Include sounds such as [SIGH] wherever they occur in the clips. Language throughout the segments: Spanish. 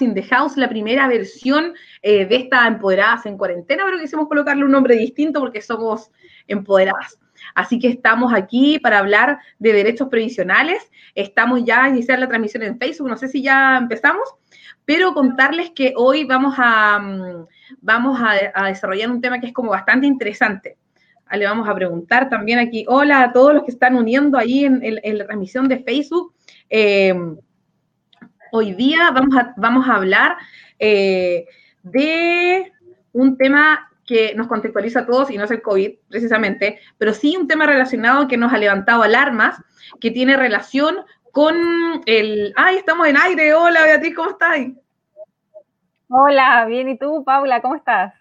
in the House, la primera versión eh, de esta Empoderadas en Cuarentena, pero quisimos colocarle un nombre distinto porque somos empoderadas. Así que estamos aquí para hablar de derechos previsionales. Estamos ya a iniciar la transmisión en Facebook, no sé si ya empezamos, pero contarles que hoy vamos a, mm, vamos a, desarrollar un tema que es como bastante interesante. Ah, le vamos a preguntar también aquí, hola a todos los que están uniendo ahí en, la transmisión de Facebook. Eh, hoy día vamos a, vamos a hablar eh, de un tema que nos contextualiza a todos y no es el COVID precisamente, pero sí un tema relacionado que nos ha levantado alarmas, que tiene relación con el... ¡Ay, estamos en aire! Hola Beatriz, ¿cómo estás? Hola, bien, ¿y tú, Paula? ¿Cómo estás?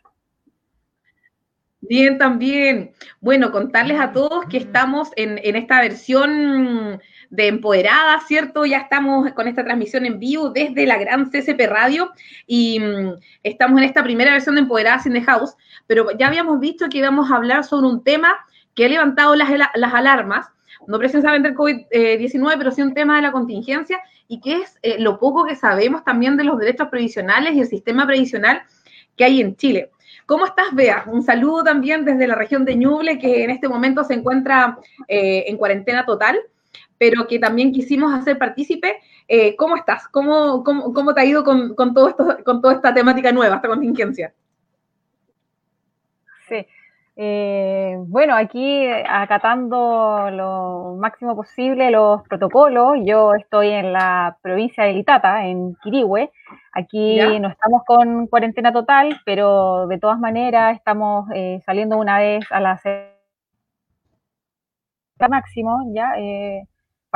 Bien, también. Bueno, contarles a todos que estamos en, en esta versión de Empoderada, ¿cierto? Ya estamos con esta transmisión en vivo desde la gran CSP Radio y mm, estamos en esta primera versión de Empoderadas in the House, pero ya habíamos visto que íbamos a hablar sobre un tema que ha levantado las, las alarmas, no precisamente el COVID-19, pero sí un tema de la contingencia y que es eh, lo poco que sabemos también de los derechos previsionales y el sistema previsional que hay en Chile. ¿Cómo estás, Bea? Un saludo también desde la región de Ñuble, que en este momento se encuentra eh, en cuarentena total pero que también quisimos hacer partícipe. Eh, ¿Cómo estás? ¿Cómo, cómo, cómo te ha ido con, con, todo esto, con toda esta temática nueva, esta contingencia? Sí. Eh, bueno, aquí acatando lo máximo posible los protocolos. Yo estoy en la provincia de Litata, en Quirihue. Aquí no estamos con cuarentena total, pero de todas maneras estamos eh, saliendo una vez a la máximo, ya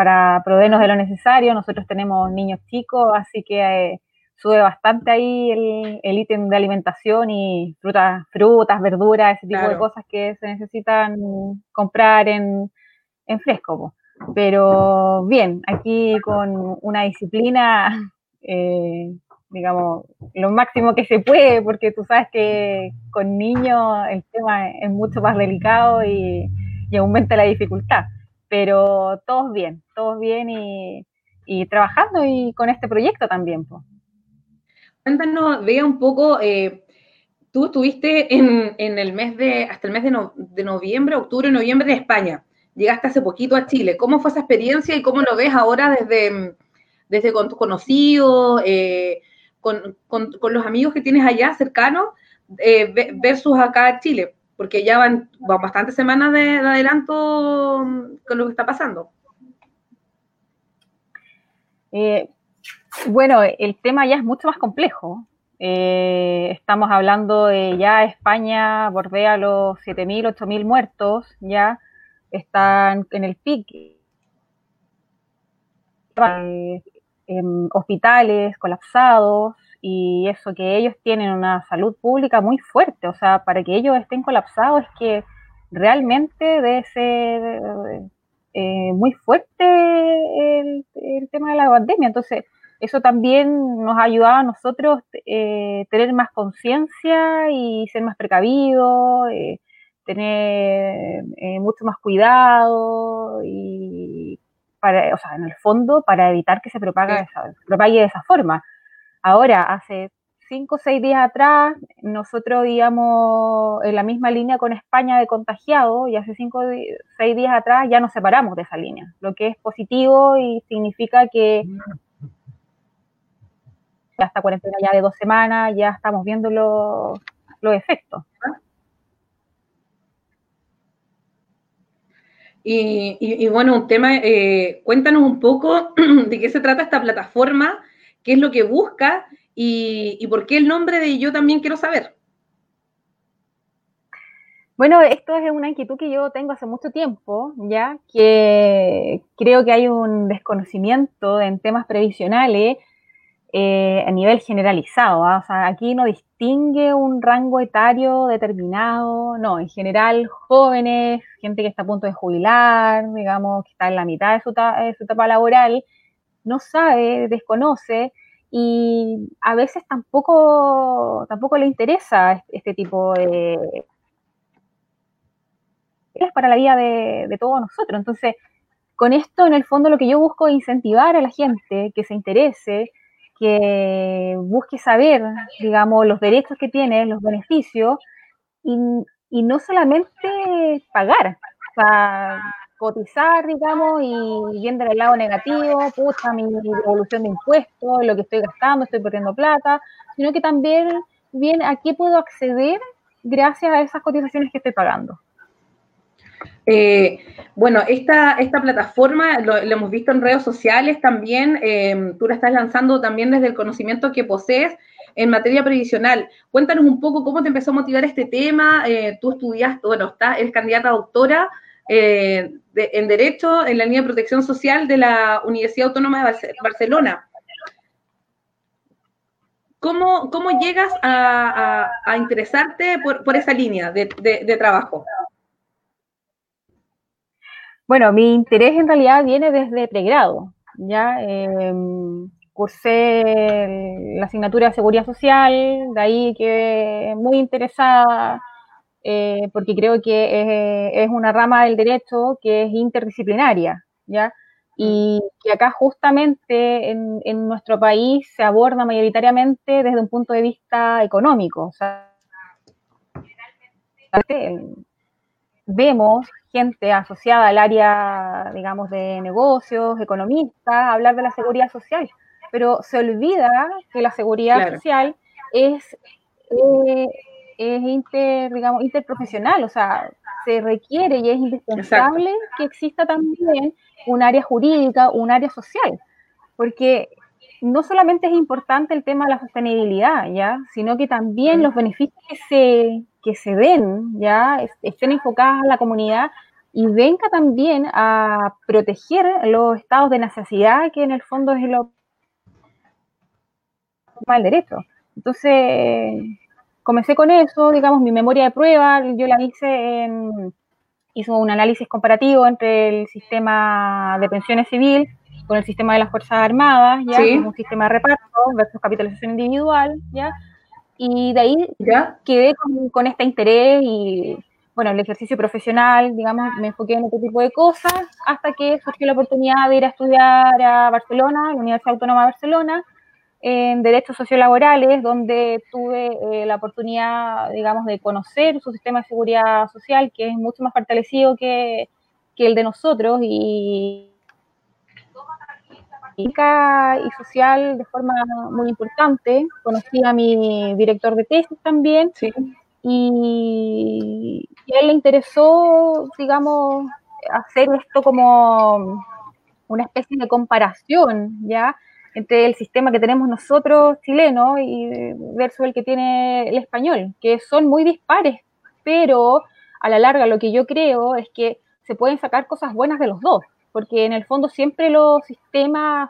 para proveernos de lo necesario. Nosotros tenemos niños chicos, así que eh, sube bastante ahí el, ítem de alimentación y frutas, frutas, verduras, ese tipo de cosas que se necesitan comprar en, fresco. Pero bien, aquí con una disciplina, eh, digamos, lo máximo que se puede, porque tú sabes que con niños el tema es mucho más delicado y aumenta la dificultad pero todos bien, todos bien y, trabajando y con este proyecto también. Cuéntanos, vea un poco, eh, tú estuviste en, el mes de, hasta el mes de, noviembre, octubre, noviembre de España. Llegaste hace poquito a Chile. ¿Cómo fue esa experiencia y cómo lo ves ahora desde, desde con tus conocidos, eh, con, los amigos que tienes allá cercanos, eh, versus acá en Chile? Porque ya van, bastantes semanas de, adelanto con lo que está pasando. Eh, bueno, el tema ya es mucho más complejo. Eh, estamos hablando de ya España bordea los 7.000, 8.000 muertos, ya están en el pique. hospitales colapsados, y eso que ellos tienen una salud pública muy fuerte, o sea, para que ellos estén colapsados es que realmente debe ser eh, muy fuerte el, tema de la pandemia. Entonces, eso también nos ha ayudado a nosotros eh, tener más conciencia y ser más precavidos, eh, tener mucho más cuidado y para, o sea, en el fondo para evitar que se propague, se propague de esa forma. Ahora, hace cinco o seis días atrás, nosotros íbamos en la misma línea con España de contagiados y hace cinco o seis días atrás ya nos separamos de esa línea, lo que es positivo y significa que hasta cuarentena ya de dos semanas ya estamos viendo los, efectos. Y, bueno, un tema, eh, cuéntanos un poco [CLEARS THROAT] de qué se trata esta plataforma qué es lo que busca y, por qué el nombre de Yo también quiero saber. Bueno, esto es una inquietud que yo tengo hace mucho tiempo, ya que creo que hay un desconocimiento en temas previsionales eh, a nivel generalizado. ¿ah? O sea, aquí no distingue un rango etario determinado, no, en general jóvenes, gente que está a punto de jubilar, digamos, que está en la mitad de su etapa laboral, no sabe, desconoce y a veces tampoco, tampoco le interesa este tipo de... es para la vida de, todos nosotros. Entonces, con esto, en el fondo, lo que yo busco es incentivar a la gente que se interese, que busque saber, digamos, los derechos que tiene, los beneficios, y, y no solamente pagar, cotizar, digamos, y viendo el lado negativo, pucha, mi evolución de impuestos, lo que estoy gastando, estoy perdiendo plata, sino que también bien a qué puedo acceder gracias a esas cotizaciones que estoy pagando. Eh, bueno, esta, esta plataforma lo, hemos visto en redes sociales también, eh, tú la estás lanzando también desde el conocimiento que posees en materia previsional. Cuéntanos un poco cómo te empezó a motivar este tema, eh, tú estudiaste, bueno, estás, eres candidata a doctora en Derecho en la línea de protección social de la Universidad Autónoma de Barcelona. ¿Cómo, cómo llegas a, interesarte por, esa línea de, trabajo? Bueno, mi interés en realidad viene desde pregrado. Ya eh, cursé la asignatura de seguridad social, de ahí que muy interesada eh, porque creo que es, una rama del derecho que es interdisciplinaria, ¿ya? Y que acá justamente en, en, nuestro país se aborda mayoritariamente desde un punto de vista económico. O sea, vemos gente asociada al área, digamos, de negocios, economistas, hablar de la seguridad social, pero se olvida que la seguridad social es, eh, es inter, digamos, interprofesional, o sea, se requiere y es indispensable que exista también un área jurídica, un área social, porque no solamente es importante el tema de la sostenibilidad, ¿ya? sino que también los beneficios que se, que se den, ¿ya? estén enfocadas a la comunidad y venga también a proteger los estados de necesidad que en el fondo es lo el derecho. Entonces, comencé con eso, digamos, mi memoria de prueba, yo la hice en, hizo un análisis comparativo entre el sistema de pensiones civil con el sistema de las Fuerzas Armadas, ya, un sistema de reparto versus capitalización individual, ya, y de ahí quedé con, este interés y, bueno, el ejercicio profesional, digamos, me enfoqué en otro tipo de cosas, hasta que surgió la oportunidad de ir a estudiar a Barcelona, la Universidad Autónoma de Barcelona, en Derechos Sociolaborales, donde tuve eh, la oportunidad, digamos, de conocer su sistema de seguridad social, que es mucho más fortalecido que, que el de nosotros, y y social de forma muy importante. Conocí a mi director de tesis también. Y, a él le interesó, digamos, hacer esto como una especie de comparación, ¿ya? Entre el sistema que tenemos nosotros chilenos y versus el que tiene el español, que son muy dispares, pero a la larga lo que yo creo es que se pueden sacar cosas buenas de los dos porque en el fondo siempre los sistemas,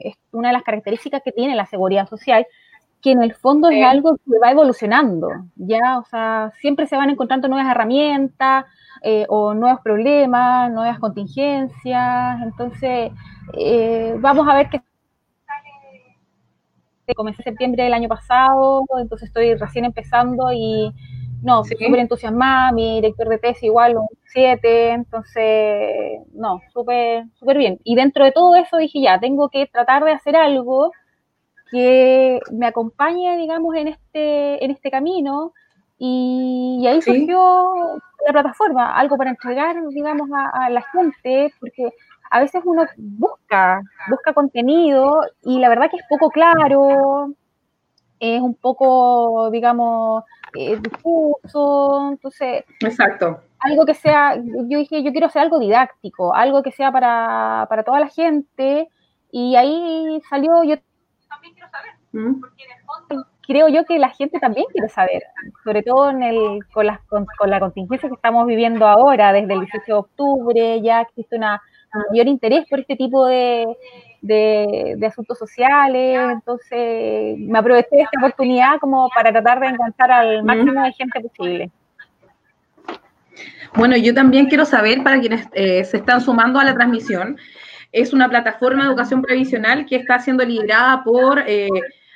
es una de las características que tiene la seguridad social, que en el fondo es algo que va evolucionando, ya, o sea, siempre se van encontrando nuevas herramientas eh, o nuevos problemas, nuevas contingencias, entonces eh, vamos a ver qué comencé en septiembre del año pasado, entonces estoy recién empezando y no, súper entusiasmada, mi director de tesis igual un 7, entonces, no, súper súper bien. Y dentro de todo eso dije, ya, tengo que tratar de hacer algo que me acompañe, digamos, en este, en este camino, y, ahí surgió la plataforma, algo para entregar, digamos, a, a, la gente, porque a veces uno busca, busca contenido y la verdad que es poco claro, es un poco, digamos, eh, difuso, entonces... Exacto. Algo que sea, yo dije, yo quiero hacer algo didáctico, algo que sea para, para toda la gente, y ahí salió, yo también quiero saber, ¿Mm? porque en el fondo creo yo que la gente también quiere saber, sobre todo en el, con, las, con, la contingencia que estamos viviendo ahora, desde el 18 de octubre, ya existe una, un mayor interés por este tipo de, de, asuntos sociales, entonces me aproveché de esta oportunidad como para tratar de enganchar al máximo de gente posible. Bueno, yo también quiero saber, para quienes eh, se están sumando a la transmisión, es una plataforma de educación previsional que está siendo liderada por eh,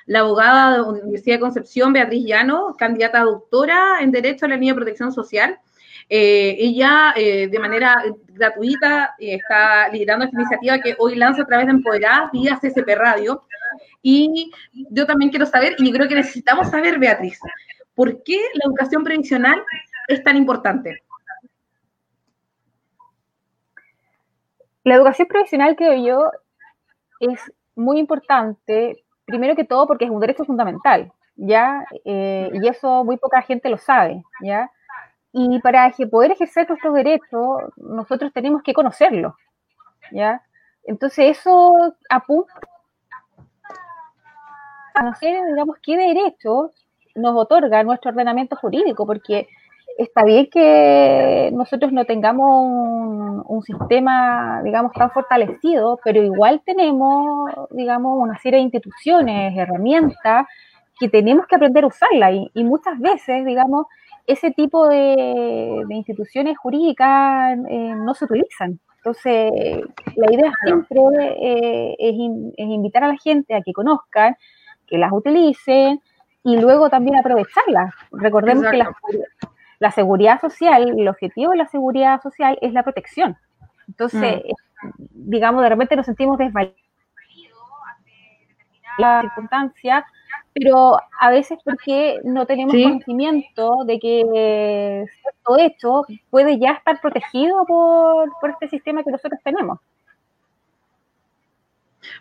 la abogada de la Universidad de Concepción, Beatriz Llano, candidata a doctora en Derecho a la Línea de Protección Social. Eh, ella, eh, de manera gratuita, eh, está liderando esta iniciativa que hoy lanza a través de Empoderadas vía CCP Radio. Y yo también quiero saber, y creo que necesitamos saber, Beatriz, ¿por qué la educación previsional es tan importante? La educación previsional, creo yo, es muy importante, primero que todo porque es un derecho fundamental, ¿ya? Eh, y eso muy poca gente lo sabe, ¿ya? Y para poder ejercer nuestros derechos, nosotros tenemos que conocerlo, ¿ya? Entonces eso apunta a conocer, digamos, qué derechos nos otorga nuestro ordenamiento jurídico, porque está bien que nosotros no tengamos un, sistema, digamos, tan fortalecido, pero igual tenemos, digamos, una serie de instituciones, herramientas que tenemos que aprender a usarla y, muchas veces, digamos, ese tipo de, instituciones jurídicas eh, no se utilizan. Entonces, la idea siempre eh, es, invitar a la gente a que conozcan, que las utilicen y luego también aprovecharlas. Recordemos que la, seguridad social, el objetivo de la seguridad social es la protección. Entonces, mm. digamos, de repente nos sentimos desvalidos ante la circunstancia pero a veces porque no tenemos conocimiento de que todo esto puede ya estar protegido por, este sistema que nosotros tenemos.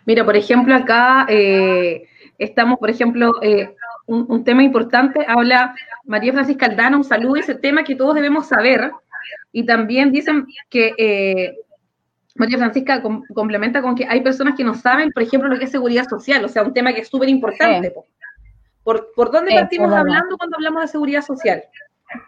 Mira, por ejemplo, acá eh, estamos, por ejemplo, eh, un, tema importante, habla María Francisca Aldana, un saludo, ese tema que todos debemos saber, y también dicen que eh, María Francisca complementa con que hay personas que no saben, por ejemplo, lo que es seguridad social, o sea, un tema que es súper importante. ¿Por, dónde partimos hablando cuando hablamos de seguridad social?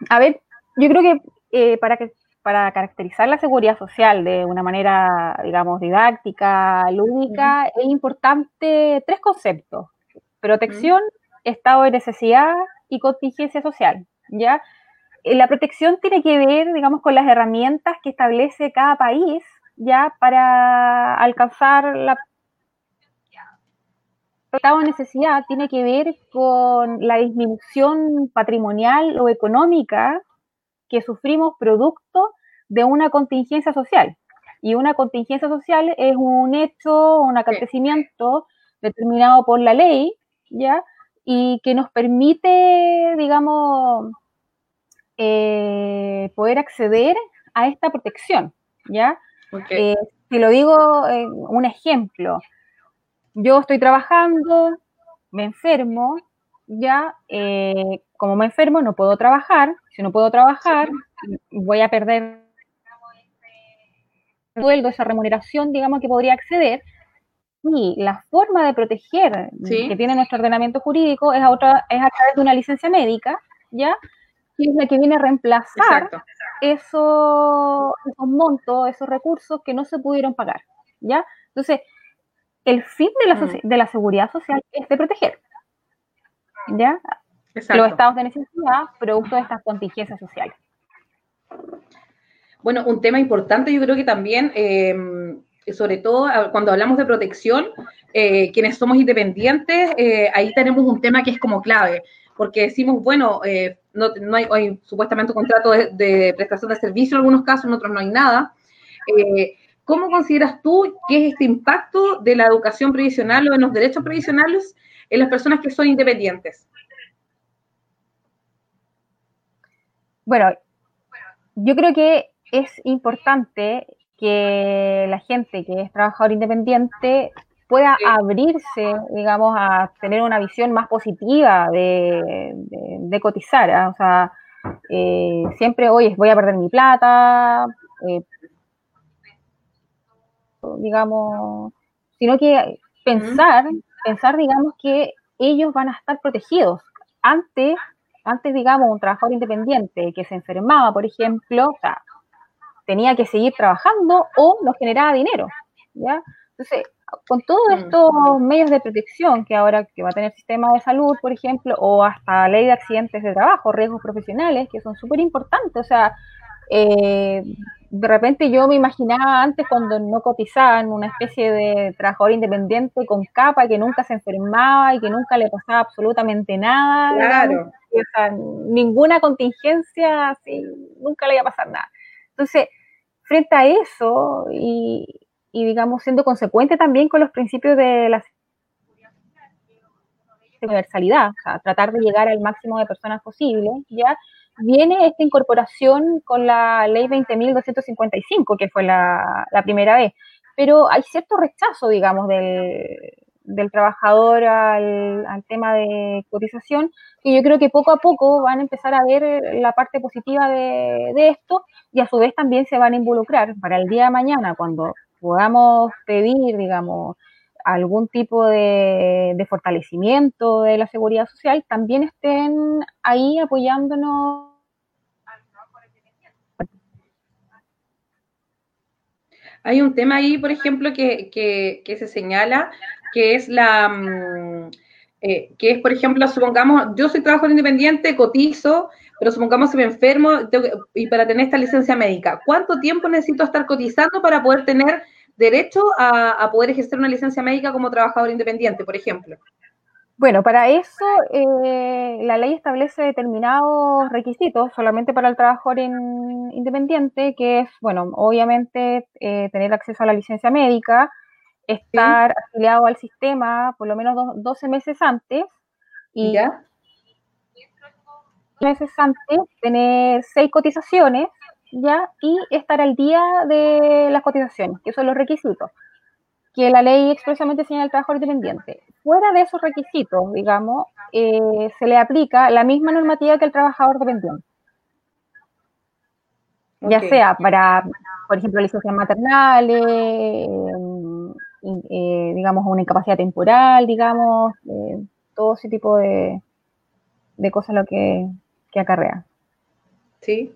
A ver, yo creo que, eh, para que para caracterizar la seguridad social de una manera, digamos, didáctica, lúdica, es importante tres conceptos. Protección, estado de necesidad y contingencia social, ¿ya? Eh, la protección tiene que ver, digamos, con las herramientas que establece cada país, ¿ya? Para alcanzar la estado de necesidad tiene que ver con la disminución patrimonial o económica que sufrimos producto de una contingencia social. Y una contingencia social es un hecho, un acontecimiento determinado por la ley, ¿ya? Y que nos permite, digamos, eh, poder acceder a esta protección, ¿ya? Eh, si lo digo, un ejemplo, yo estoy trabajando, me enfermo, ya, eh, como me enfermo, no puedo trabajar. Si no puedo trabajar, voy a perder sueldo, esa remuneración, digamos, que podría acceder. Y la forma de proteger que tiene nuestro ordenamiento jurídico es a, otra, es a través de una licencia médica, ¿ya? Que es la que viene a reemplazar esos, esos montos, esos recursos que no se pudieron pagar, ¿ya? Entonces, el fin de la, mm. de la seguridad social es de proteger. ¿Ya? Los estados de necesidad producto de estas contingencias sociales. Bueno, un tema importante yo creo que también, em, sobre todo cuando hablamos de protección, eh, quienes somos independientes, eh, ahí tenemos un tema que es como clave, porque decimos, bueno, eh, no, hay, supuestamente un contrato de, de, prestación de servicio en algunos casos, en otros no hay nada. ¿Cómo consideras tú que es este impacto de la educación previsional o de los derechos previsionales en las personas que son independientes? Bueno, yo creo que es importante que la gente que es trabajador independiente pueda abrirse, digamos, a tener una visión más positiva de, cotizar. ¿ah? O sea, eh, siempre, oye, voy a perder mi plata, eh, digamos, sino que pensar, pensar, digamos, que ellos van a estar protegidos. Antes, antes, digamos, un trabajador independiente que se enfermaba, por ejemplo, o sea, tenía que seguir trabajando o no generaba dinero, ¿ya? Entonces, con todos mm. estos medios de protección que ahora que va a tener el sistema de salud, por ejemplo, o hasta ley de accidentes de trabajo, riesgos profesionales, que son súper importantes, o sea, eh, de repente yo me imaginaba antes cuando no cotizaban una especie de trabajador independiente con capa que nunca se enfermaba y que nunca le pasaba absolutamente nada. Claro. ninguna contingencia, así, nunca le iba a pasar nada. Entonces, frente a eso y, digamos siendo consecuente también con los principios de la universalidad, o sea, tratar de llegar al máximo de personas posible, ¿ya? Viene esta incorporación con la ley 20.255, que fue la, primera vez, pero hay cierto rechazo, digamos, del, del trabajador al, al, tema de cotización, que yo creo que poco a poco van a empezar a ver la parte positiva de, de, esto y a su vez también se van a involucrar para el día de mañana, cuando podamos pedir, digamos, algún tipo de, fortalecimiento de la seguridad social, también estén ahí apoyándonos. Hay un tema ahí, por ejemplo, que, que, que se señala, que es la, mm, eh, que es, por ejemplo, supongamos, yo soy trabajador independiente, cotizo, pero supongamos que me enfermo y para tener esta licencia médica, ¿cuánto tiempo necesito estar cotizando para poder tener derecho a, a poder ejercer una licencia médica como trabajador independiente, por ejemplo? Bueno, para eso eh, la ley establece determinados requisitos solamente para el trabajador en, independiente, que es, bueno, obviamente eh, tener acceso a la licencia médica, estar ¿Sí? afiliado al sistema por lo menos do, 12 meses antes y ¿Ya? meses antes tener seis cotizaciones, ¿ya? Y estar al día de las cotizaciones, que son los requisitos que la ley expresamente señala al trabajador independiente. Fuera de esos requisitos, digamos, eh, se le aplica la misma normativa que el trabajador dependiente. Okay. Ya sea para, por ejemplo, licencias maternales, eh, eh, digamos, una incapacidad temporal, digamos, eh, todo ese tipo de, de cosas lo que, que acarrea. Sí,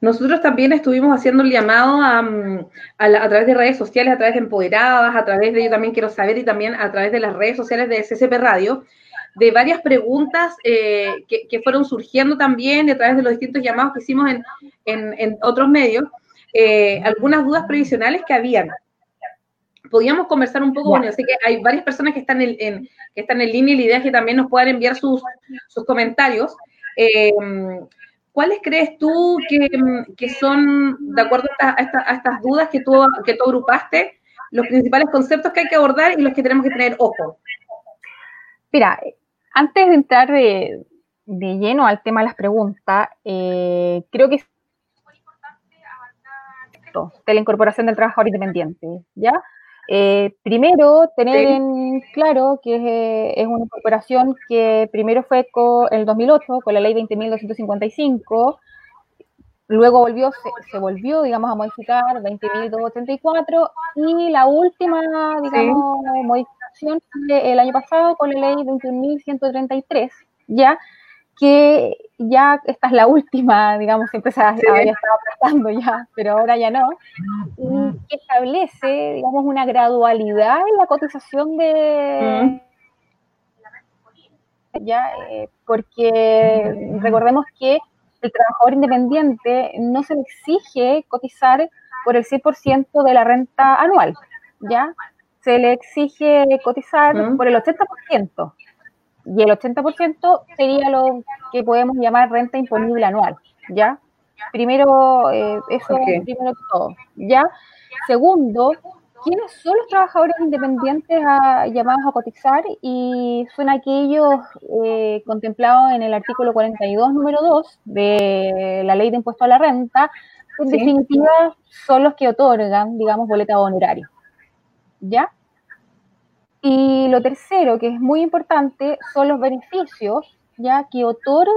nosotros también estuvimos haciendo el llamado a, a, la, a, través de redes sociales, a través de Empoderadas, a través de Yo también quiero saber y también a través de las redes sociales de SCP Radio, de varias preguntas eh, que, que, fueron surgiendo también a través de los distintos llamados que hicimos en, en, en otros medios, eh, algunas dudas previsionales que habían. Podíamos conversar un poco, bueno, sé que hay varias personas que están en, en, que están en línea y la idea es que también nos puedan enviar sus, sus comentarios. Eh, ¿cuáles crees tú que, que, son, de acuerdo a, esta, a, estas dudas que tú, agrupaste, los principales conceptos que hay que abordar y los que tenemos que tener ojo? Mira, antes de entrar de, lleno al tema de las preguntas, eh, creo que es muy importante abarcar de la incorporación del trabajador independiente, ¿ya? Eh, primero, tener sí. en claro que es, eh, es, una incorporación que primero fue con el 2008, con la ley 20.255, luego volvió, se, se, volvió, digamos, a modificar 20.284 y la última, digamos, sí. modificación fue el año pasado con la ley 21.133, ya, que ya esta es la última, digamos, siempre se sí. había estado aplastando ya, pero ahora ya no, y que establece, digamos, una gradualidad en la cotización de... Mm. Ya, eh, porque recordemos que el trabajador independiente no se le exige cotizar por el 100% de la renta anual, ¿ya? Se le exige cotizar mm. por el 80%, y el 80% sería lo que podemos llamar renta imponible anual, ¿ya? Primero, eh, eso okay. primero que todo, ¿ya? Segundo, ¿quiénes son los trabajadores independientes a, llamados a cotizar? Y son aquellos eh, contemplados en el artículo 42, número 2 de la ley de impuesto a la renta, en ¿Sí? definitiva son los que otorgan, digamos, boleta honorario, ¿ya? Y lo tercero, que es muy importante, son los beneficios ya que otorga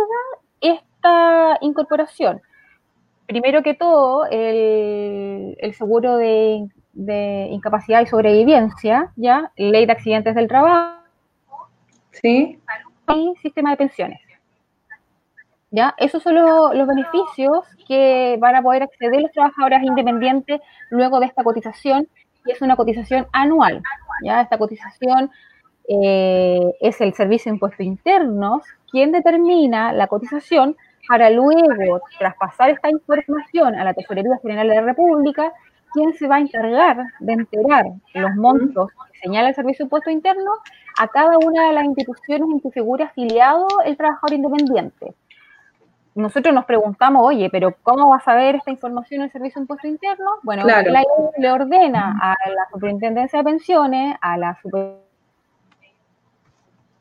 esta incorporación. Primero que todo, el, el seguro de, de, incapacidad y sobrevivencia, ya, ley de accidentes del trabajo, sí. y sistema de pensiones. ¿Ya? Esos son los, los beneficios que van a poder acceder los trabajadores independientes luego de esta cotización y es una cotización anual. ¿Ya? Esta cotización eh, es el Servicio de Impuestos Internos quien determina la cotización para luego traspasar esta información a la Tesorería General de la República, quien se va a encargar de enterar los montos que señala el Servicio de Impuestos Internos a cada una de las instituciones en que figura afiliado el trabajador independiente nosotros nos preguntamos, oye, pero ¿cómo va a saber esta información el Servicio de Impuesto Interno? Bueno, claro. la ley le ordena a la Superintendencia de Pensiones, a la super...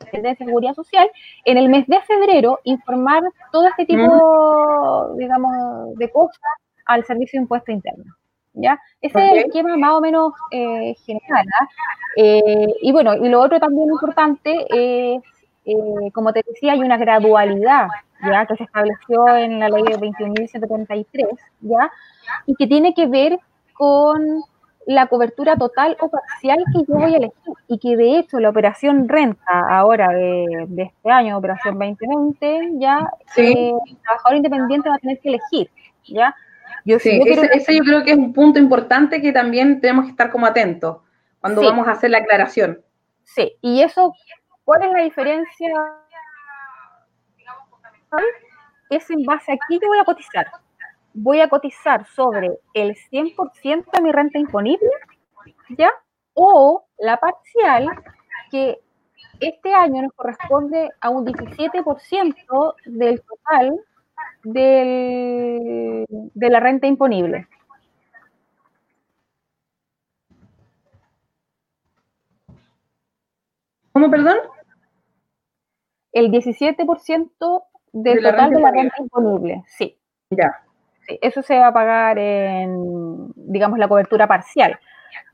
dependencia de seguridad social, en el mes de febrero informar todo este tipo, digamos, de cosas al Servicio de Impuesto Interno. ¿Ya? Ese es el esquema más o menos eh, general. ¿ah? Eh, y bueno, y lo otro también importante es, eh, como te decía, hay una gradualidad ya que se estableció en la ley de 21.133, ¿ya? y que tiene que ver con la cobertura total o parcial que yo voy a elegir y que de hecho la operación renta ahora de, este año, operación 2020, ya el trabajador independiente va a tener que elegir, ¿ya? Yo, sí, ese, yo creo que es un punto importante que también tenemos que estar como atentos cuando vamos a hacer la aclaración. Sí, y eso, ¿cuál es la diferencia? Es en base a qué yo voy a cotizar. Voy a cotizar sobre el 100% de mi renta imponible, ¿ya? O la parcial, que este año nos corresponde a un 17% del total del, de la renta imponible. ¿Cómo, perdón? El 17% del de total de la renta imponible, sí. Ya. Sí, eso se va a pagar en, digamos, la cobertura parcial.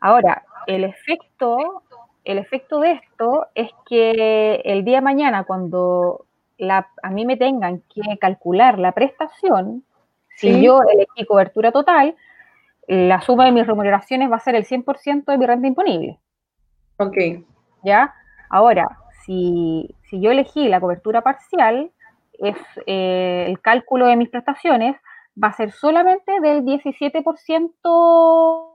Ahora, el efecto, el efecto de esto es que el día de mañana, cuando a mí me tengan que calcular la prestación, si yo elegí cobertura total, la suma de mis remuneraciones va a ser el 100% de mi renta imponible. Ok. ¿Ya? Ahora, si, yo elegí la cobertura parcial, es eh, el cálculo de mis prestaciones va a ser solamente del 17%.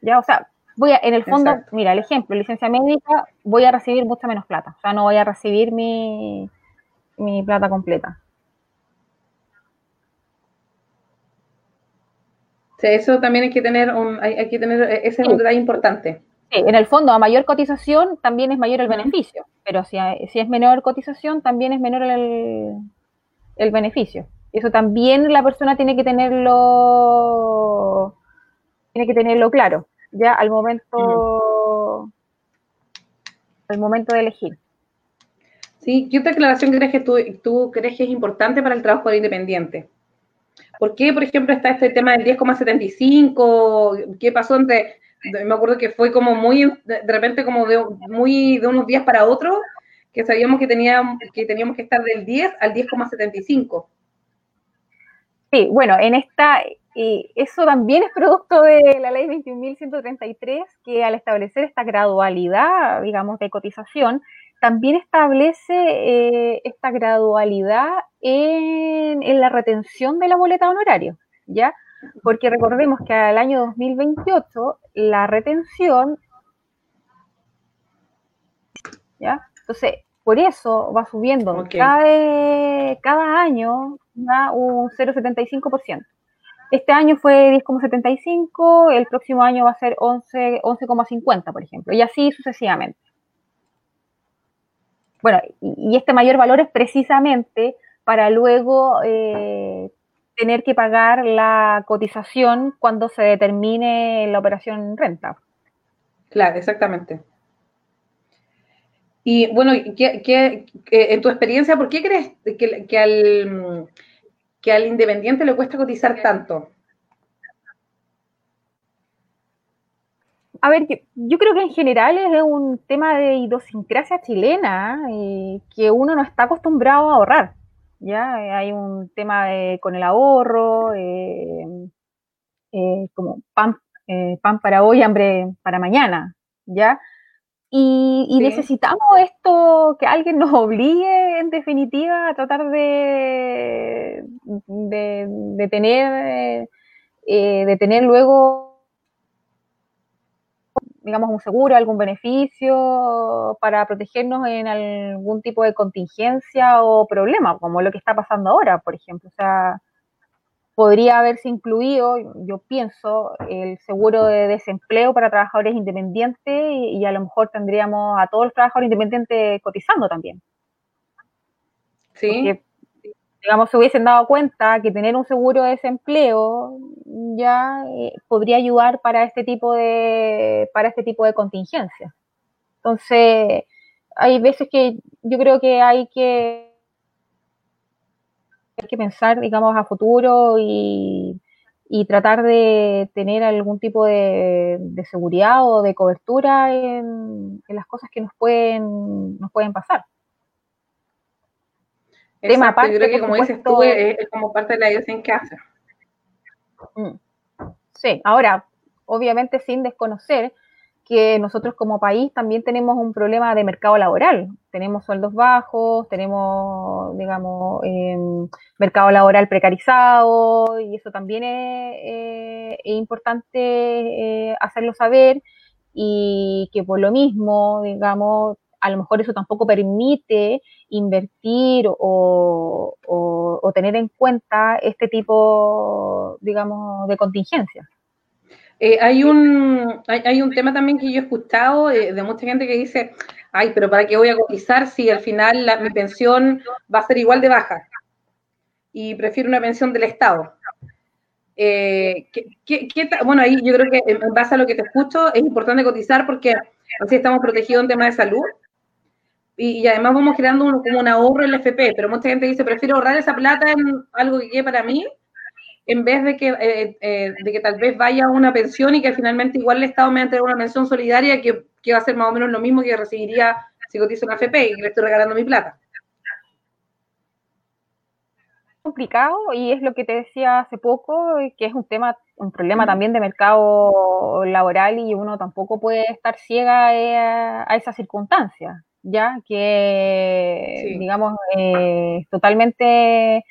Ya, o sea, voy a, en el fondo, mira, el ejemplo, licencia médica, voy a recibir mucha menos plata. O sea, no voy a recibir mi, mi plata completa. Sí, eso también hay que tener un, hay, que tener, ese es un detalle importante. Sí, en el fondo, a mayor cotización también es mayor el beneficio, pero si, si es menor cotización también es menor el, el beneficio. Eso también la persona tiene que tenerlo, tiene que tenerlo claro ya al momento, al momento de elegir. Sí, ¿qué otra aclaración crees que tú, crees que es importante para el trabajo independiente? ¿Por qué, por ejemplo, está este tema del 10,75? ¿Qué pasó entre, me acuerdo que fue como muy, de repente como de, muy de unos días para otros, que sabíamos que teníamos, que teníamos que estar del 10 al 10,75? Sí, bueno, en esta, y eso también es producto de la ley 21.133, que al establecer esta gradualidad, digamos, de cotización, también establece eh, esta gradualidad en, la retención de la boleta honorario, ¿ya? Porque recordemos que al año 2028 la retención, ¿ya? Entonces, por eso va subiendo cada, cada año va un 0,75%. Este año fue 10,75, el próximo año va a ser 11,50, por ejemplo, y así sucesivamente. Bueno, y, este mayor valor es precisamente para luego eh, tener que pagar la cotización cuando se determine la operación renta. Claro, exactamente. Y bueno, en tu experiencia, ¿por qué crees que al que al independiente le cuesta cotizar tanto? A ver, yo, creo que en general es un tema de idiosincrasia chilena y que uno no está acostumbrado a ahorrar. Ya hay un tema con el ahorro, eh, eh, como pan, eh, pan para hoy, hambre para mañana, ¿ya? Y, necesitamos esto, que alguien nos obligue, en definitiva, a tratar de, de, tener, eh, de tener luego, digamos, un seguro, algún beneficio para protegernos en algún tipo de contingencia o problema, como lo que está pasando ahora, por ejemplo. O sea, podría haberse incluido, yo pienso, el seguro de desempleo para trabajadores independientes y, a lo mejor tendríamos a todos los trabajadores independientes cotizando también. Sí. Digamos, se hubiesen dado cuenta que tener un seguro de desempleo ya eh, podría ayudar para este tipo de para este tipo de contingencia. Entonces, hay veces que yo creo que hay que, hay que pensar, digamos, a futuro y, tratar de tener algún tipo de, seguridad o de cobertura en, las cosas que nos pueden, nos pueden pasar. Tema aparte, yo creo que como dices tú, es, como parte de la educación que hace. Mm. Sí, ahora, obviamente sin desconocer que nosotros como país también tenemos un problema de mercado laboral. Tenemos sueldos bajos, tenemos, digamos, em, mercado laboral precarizado y eso también es, eh, importante eh, hacerlo saber y que por lo mismo, digamos, a lo mejor eso tampoco permite invertir o, o tener en cuenta este tipo, digamos, de contingencias. Eh, hay, un, hay, un tema también que yo he escuchado eh, de mucha gente que dice, ay, pero ¿para qué voy a cotizar si al final mi pensión va a ser igual de baja? Y prefiero una pensión del Estado. Eh, bueno, ahí yo creo que en base a lo que te escucho, es importante cotizar porque así estamos protegidos en temas de salud. Y, además vamos creando como un ahorro en el FP, pero mucha gente dice, prefiero ahorrar esa plata en algo que quede para mí en vez de que, eh, eh, de que tal vez vaya a una pensión y que finalmente igual el Estado me entregue una pensión solidaria que, va a ser más o menos lo mismo que recibiría si cotizo en AFP y que le estoy regalando mi plata. complicado y es lo que te decía hace poco, que es un tema, un problema también de mercado laboral y uno tampoco puede estar ciega eh, a esas circunstancias, ya que, digamos, totalmente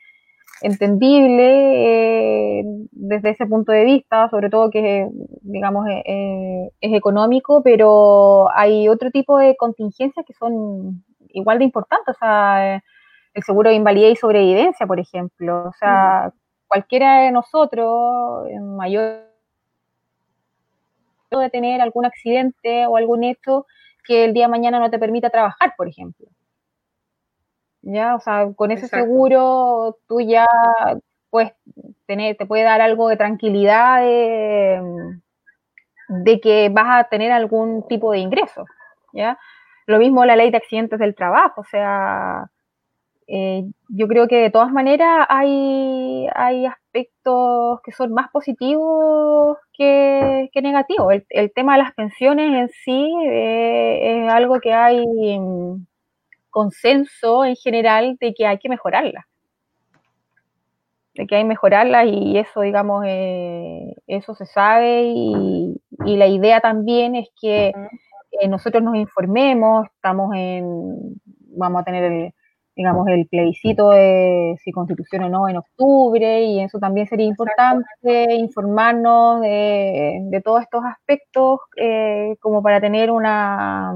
entendible eh, desde ese punto de vista, sobre todo que, digamos, eh, eh, es económico, pero hay otro tipo de contingencias que son igual de importantes, o sea, el seguro de invalidez y sobrevivencia, por ejemplo, o sea, cualquiera de nosotros, en mayor de tener algún accidente o algún hecho que el día de mañana no te permita trabajar, por ejemplo. ¿ya? O sea, con ese seguro tú ya pues tener, te puede dar algo de tranquilidad de, que vas a tener algún tipo de ingreso, ¿ya? Lo mismo la ley de accidentes del trabajo, o sea, eh, yo creo que de todas maneras hay, hay aspectos que son más positivos que, negativos. El, tema de las pensiones en sí eh, es algo que hay consenso en general de que hay que mejorarla. De que hay que mejorarla y eso, digamos, eh, eso se sabe y, la idea también es que nosotros nos informemos, estamos en, vamos a tener el, digamos, el plebiscito de si constitución o no en octubre, y eso también sería importante informarnos de, todos estos aspectos eh, como para tener una,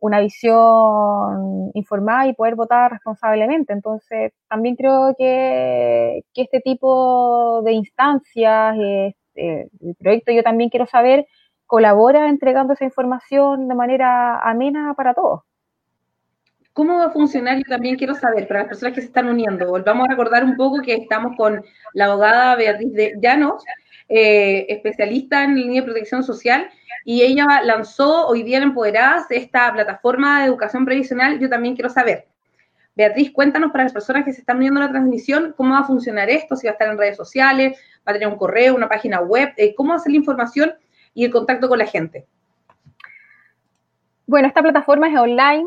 una visión informada y poder votar responsablemente. Entonces, también creo que, este tipo de instancias, este, el proyecto Yo también quiero saber, colabora entregando esa información de manera amena para todos. ¿Cómo va a funcionar? Yo también quiero saber, para las personas que se están uniendo, volvamos a recordar un poco que estamos con la abogada Beatriz de Llanos, eh, especialista en línea de protección social, y ella lanzó hoy día en Empoderadas esta plataforma de educación previsional. Yo también quiero saber. Beatriz, cuéntanos para las personas que se están viendo la transmisión cómo va a funcionar esto, si va a estar en redes sociales, va a tener un correo, una página web, eh, cómo ser la información y el contacto con la gente. Bueno, esta plataforma es online,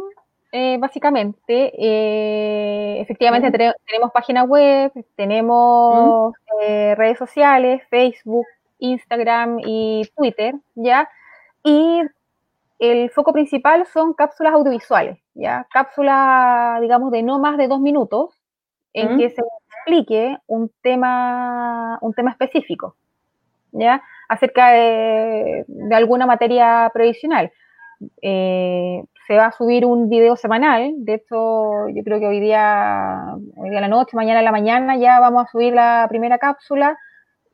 eh, básicamente. Eh, efectivamente tenemos página web, tenemos redes sociales, Facebook, Instagram y Twitter, ¿ya? Y el foco principal son cápsulas audiovisuales, ¿ya? Cápsulas, digamos, de no más de dos minutos, en que se explique un tema, un tema específico, ¿ya? Acerca de, alguna materia previsional. Eh, se va a subir un video semanal, de hecho, yo creo que hoy día, hoy día a la noche, mañana a la mañana, ya vamos a subir la primera cápsula,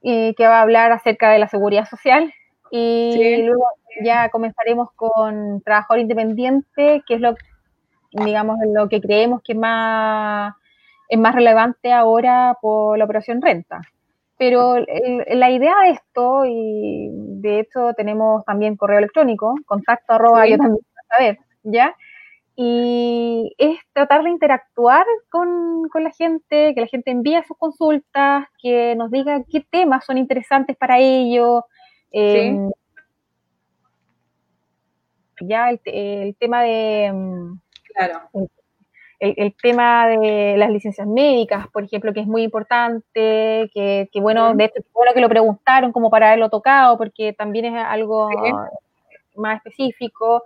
que va a hablar acerca de la seguridad social, y luego ya comenzaremos con trabajador independiente, que es lo, digamos, lo que creemos que es más, es más relevante ahora por la operación renta. Pero la idea de esto, y de hecho tenemos también correo electrónico, contacto arroba yo también saber, ¿ya? Y es tratar de interactuar con, la gente, que la gente envíe sus consultas, que nos diga qué temas son interesantes para ellos. Em, ya el, tema de... Mm, claro. El, tema de las licencias médicas, por ejemplo, que es muy importante, que, bueno, de hecho, bueno que lo preguntaron como para haberlo tocado, porque también es algo más específico.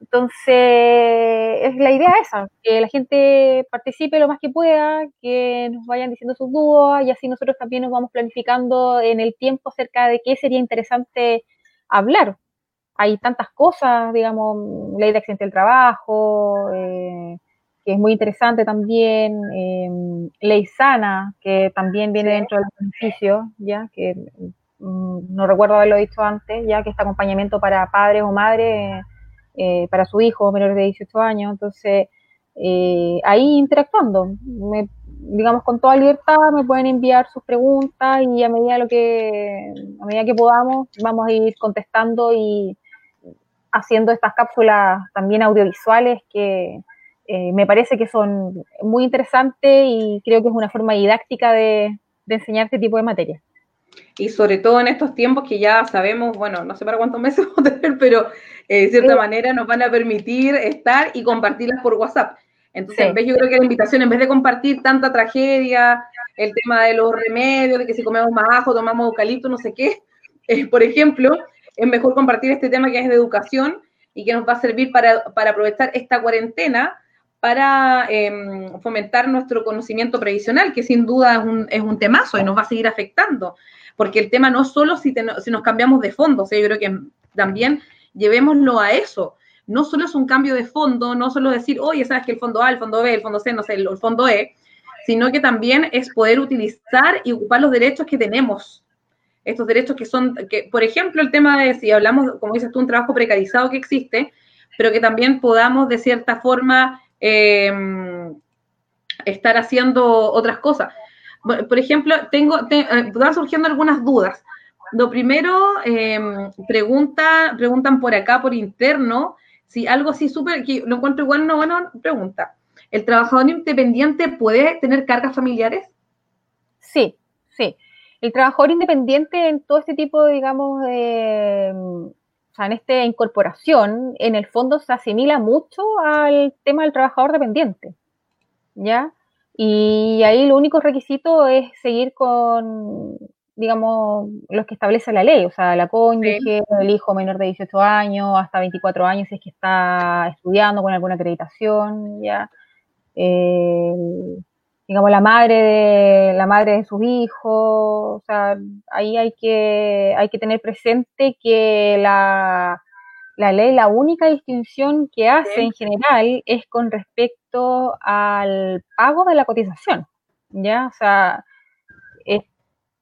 Entonces, es la idea esa, que la gente participe lo más que pueda, que nos vayan diciendo sus dudas y así nosotros también nos vamos planificando en el tiempo acerca de qué sería interesante hablar. Hay tantas cosas, digamos, ley de accidente del trabajo, eh, que es muy interesante también, em, ley sana, que también viene dentro del beneficio, ya, que mm, no recuerdo haberlo dicho antes, ya que este acompañamiento para padres o madres, eh, para su hijo menores de 18 años, entonces, eh, ahí interactuando, digamos, con toda libertad me pueden enviar sus preguntas y a medida, lo que, a medida que podamos vamos a ir contestando y haciendo estas cápsulas también audiovisuales que eh, me parece que son muy interesantes y creo que es una forma didáctica de, enseñar este tipo de materia. Y sobre todo en estos tiempos que ya sabemos, bueno, no sé para cuántos meses [LAUGHS] vamos a tener, pero eh, de cierta manera nos van a permitir estar y compartirlas por WhatsApp. Entonces, en vez, yo creo que la invitación, en vez de compartir tanta tragedia, el tema de los remedios, de que si comemos más ajo, tomamos eucalipto, no sé qué, [LAUGHS] eh, por ejemplo, es mejor compartir este tema que es de educación y que nos va a servir para, aprovechar esta cuarentena para em, fomentar nuestro conocimiento previsional, que sin duda es un, es un temazo y nos va a seguir afectando, porque el tema no solo si, si nos cambiamos de fondo, o sea, yo creo que también llevémoslo a eso. No solo es un cambio de fondo, no solo decir, oye, sabes que el fondo A, el fondo B, el fondo C, no sé, el fondo E, sino que también es poder utilizar y ocupar los derechos que tenemos estos derechos que son, que, por ejemplo, el tema de, si hablamos, como dices tú, un trabajo precarizado que existe, pero que también podamos de cierta forma em, estar haciendo otras cosas. Por ejemplo, tengo, eh, van surgiendo algunas dudas. Lo primero, em, pregunta, preguntan por acá, por interno, si algo así súper, que lo encuentro igual, no, bueno, pregunta. ¿El trabajador independiente puede tener cargas familiares? Sí, sí el trabajador independiente en todo este tipo, digamos, de, o sea, en esta incorporación, en el fondo se asimila mucho al tema del trabajador dependiente, ¿ya? Y ahí lo único requisito es seguir con, digamos, los que establece la ley, o sea, la cónyuge, el hijo menor de 18 años, hasta 24 años si es que está estudiando con alguna acreditación, ¿ya? Eh, digamos, la madre de, la madre de sus hijos, o sea, ahí hay que, hay que tener presente que la, ley, la única distinción que hace en general es con respecto al pago de la cotización, ¿ya? O sea, es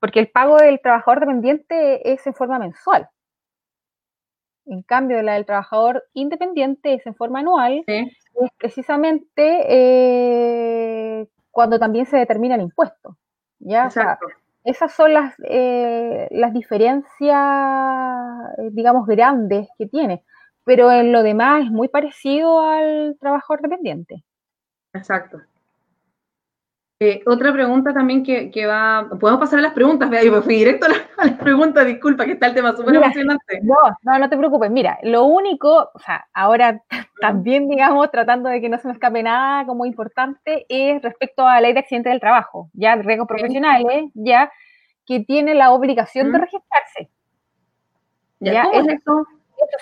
porque el pago del trabajador dependiente es en forma mensual. En cambio, la del trabajador independiente es en forma anual, es precisamente eh, cuando también se determina el impuesto. ¿ya? esas son las, eh, las diferencias, digamos, grandes que tiene. Pero en lo demás es muy parecido al trabajador dependiente. Exacto. Eh, otra pregunta también que, va. Podemos pasar a las preguntas, yo me fui directo a, las preguntas, disculpa, que está el tema súper emocionante. No, no, no te preocupes. Mira, lo único, o sea, ahora [LAUGHS] también, digamos, tratando de que no se me escape nada como importante, es respecto a la ley de accidentes del trabajo, ya riesgos profesionales, ya que tiene la obligación de registrarse. ¿Ya? ¿Cómo es eso?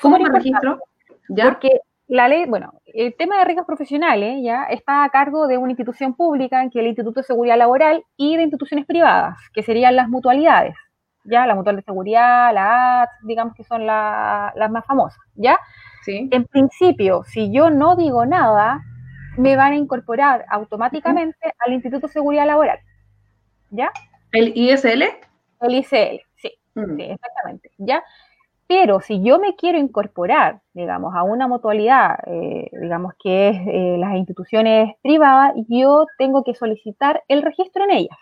¿Cómo me registro? ¿Ya? Porque la ley, bueno, el tema de riesgos profesionales ya está a cargo de una institución pública, que es el Instituto de Seguridad Laboral, y de instituciones privadas, que serían las mutualidades, ya, la mutual de seguridad, la AT, digamos que son las más famosas, ¿ya? Sí. En principio, si yo no digo nada, me van a incorporar automáticamente al Instituto de Seguridad Laboral, ¿ya? ¿El ISL? El ISL, sí, mm. sí exactamente, ¿ya? Pero si yo me quiero incorporar, digamos, a una mutualidad, eh, digamos que es eh, las instituciones privadas, yo tengo que solicitar el registro en ellas.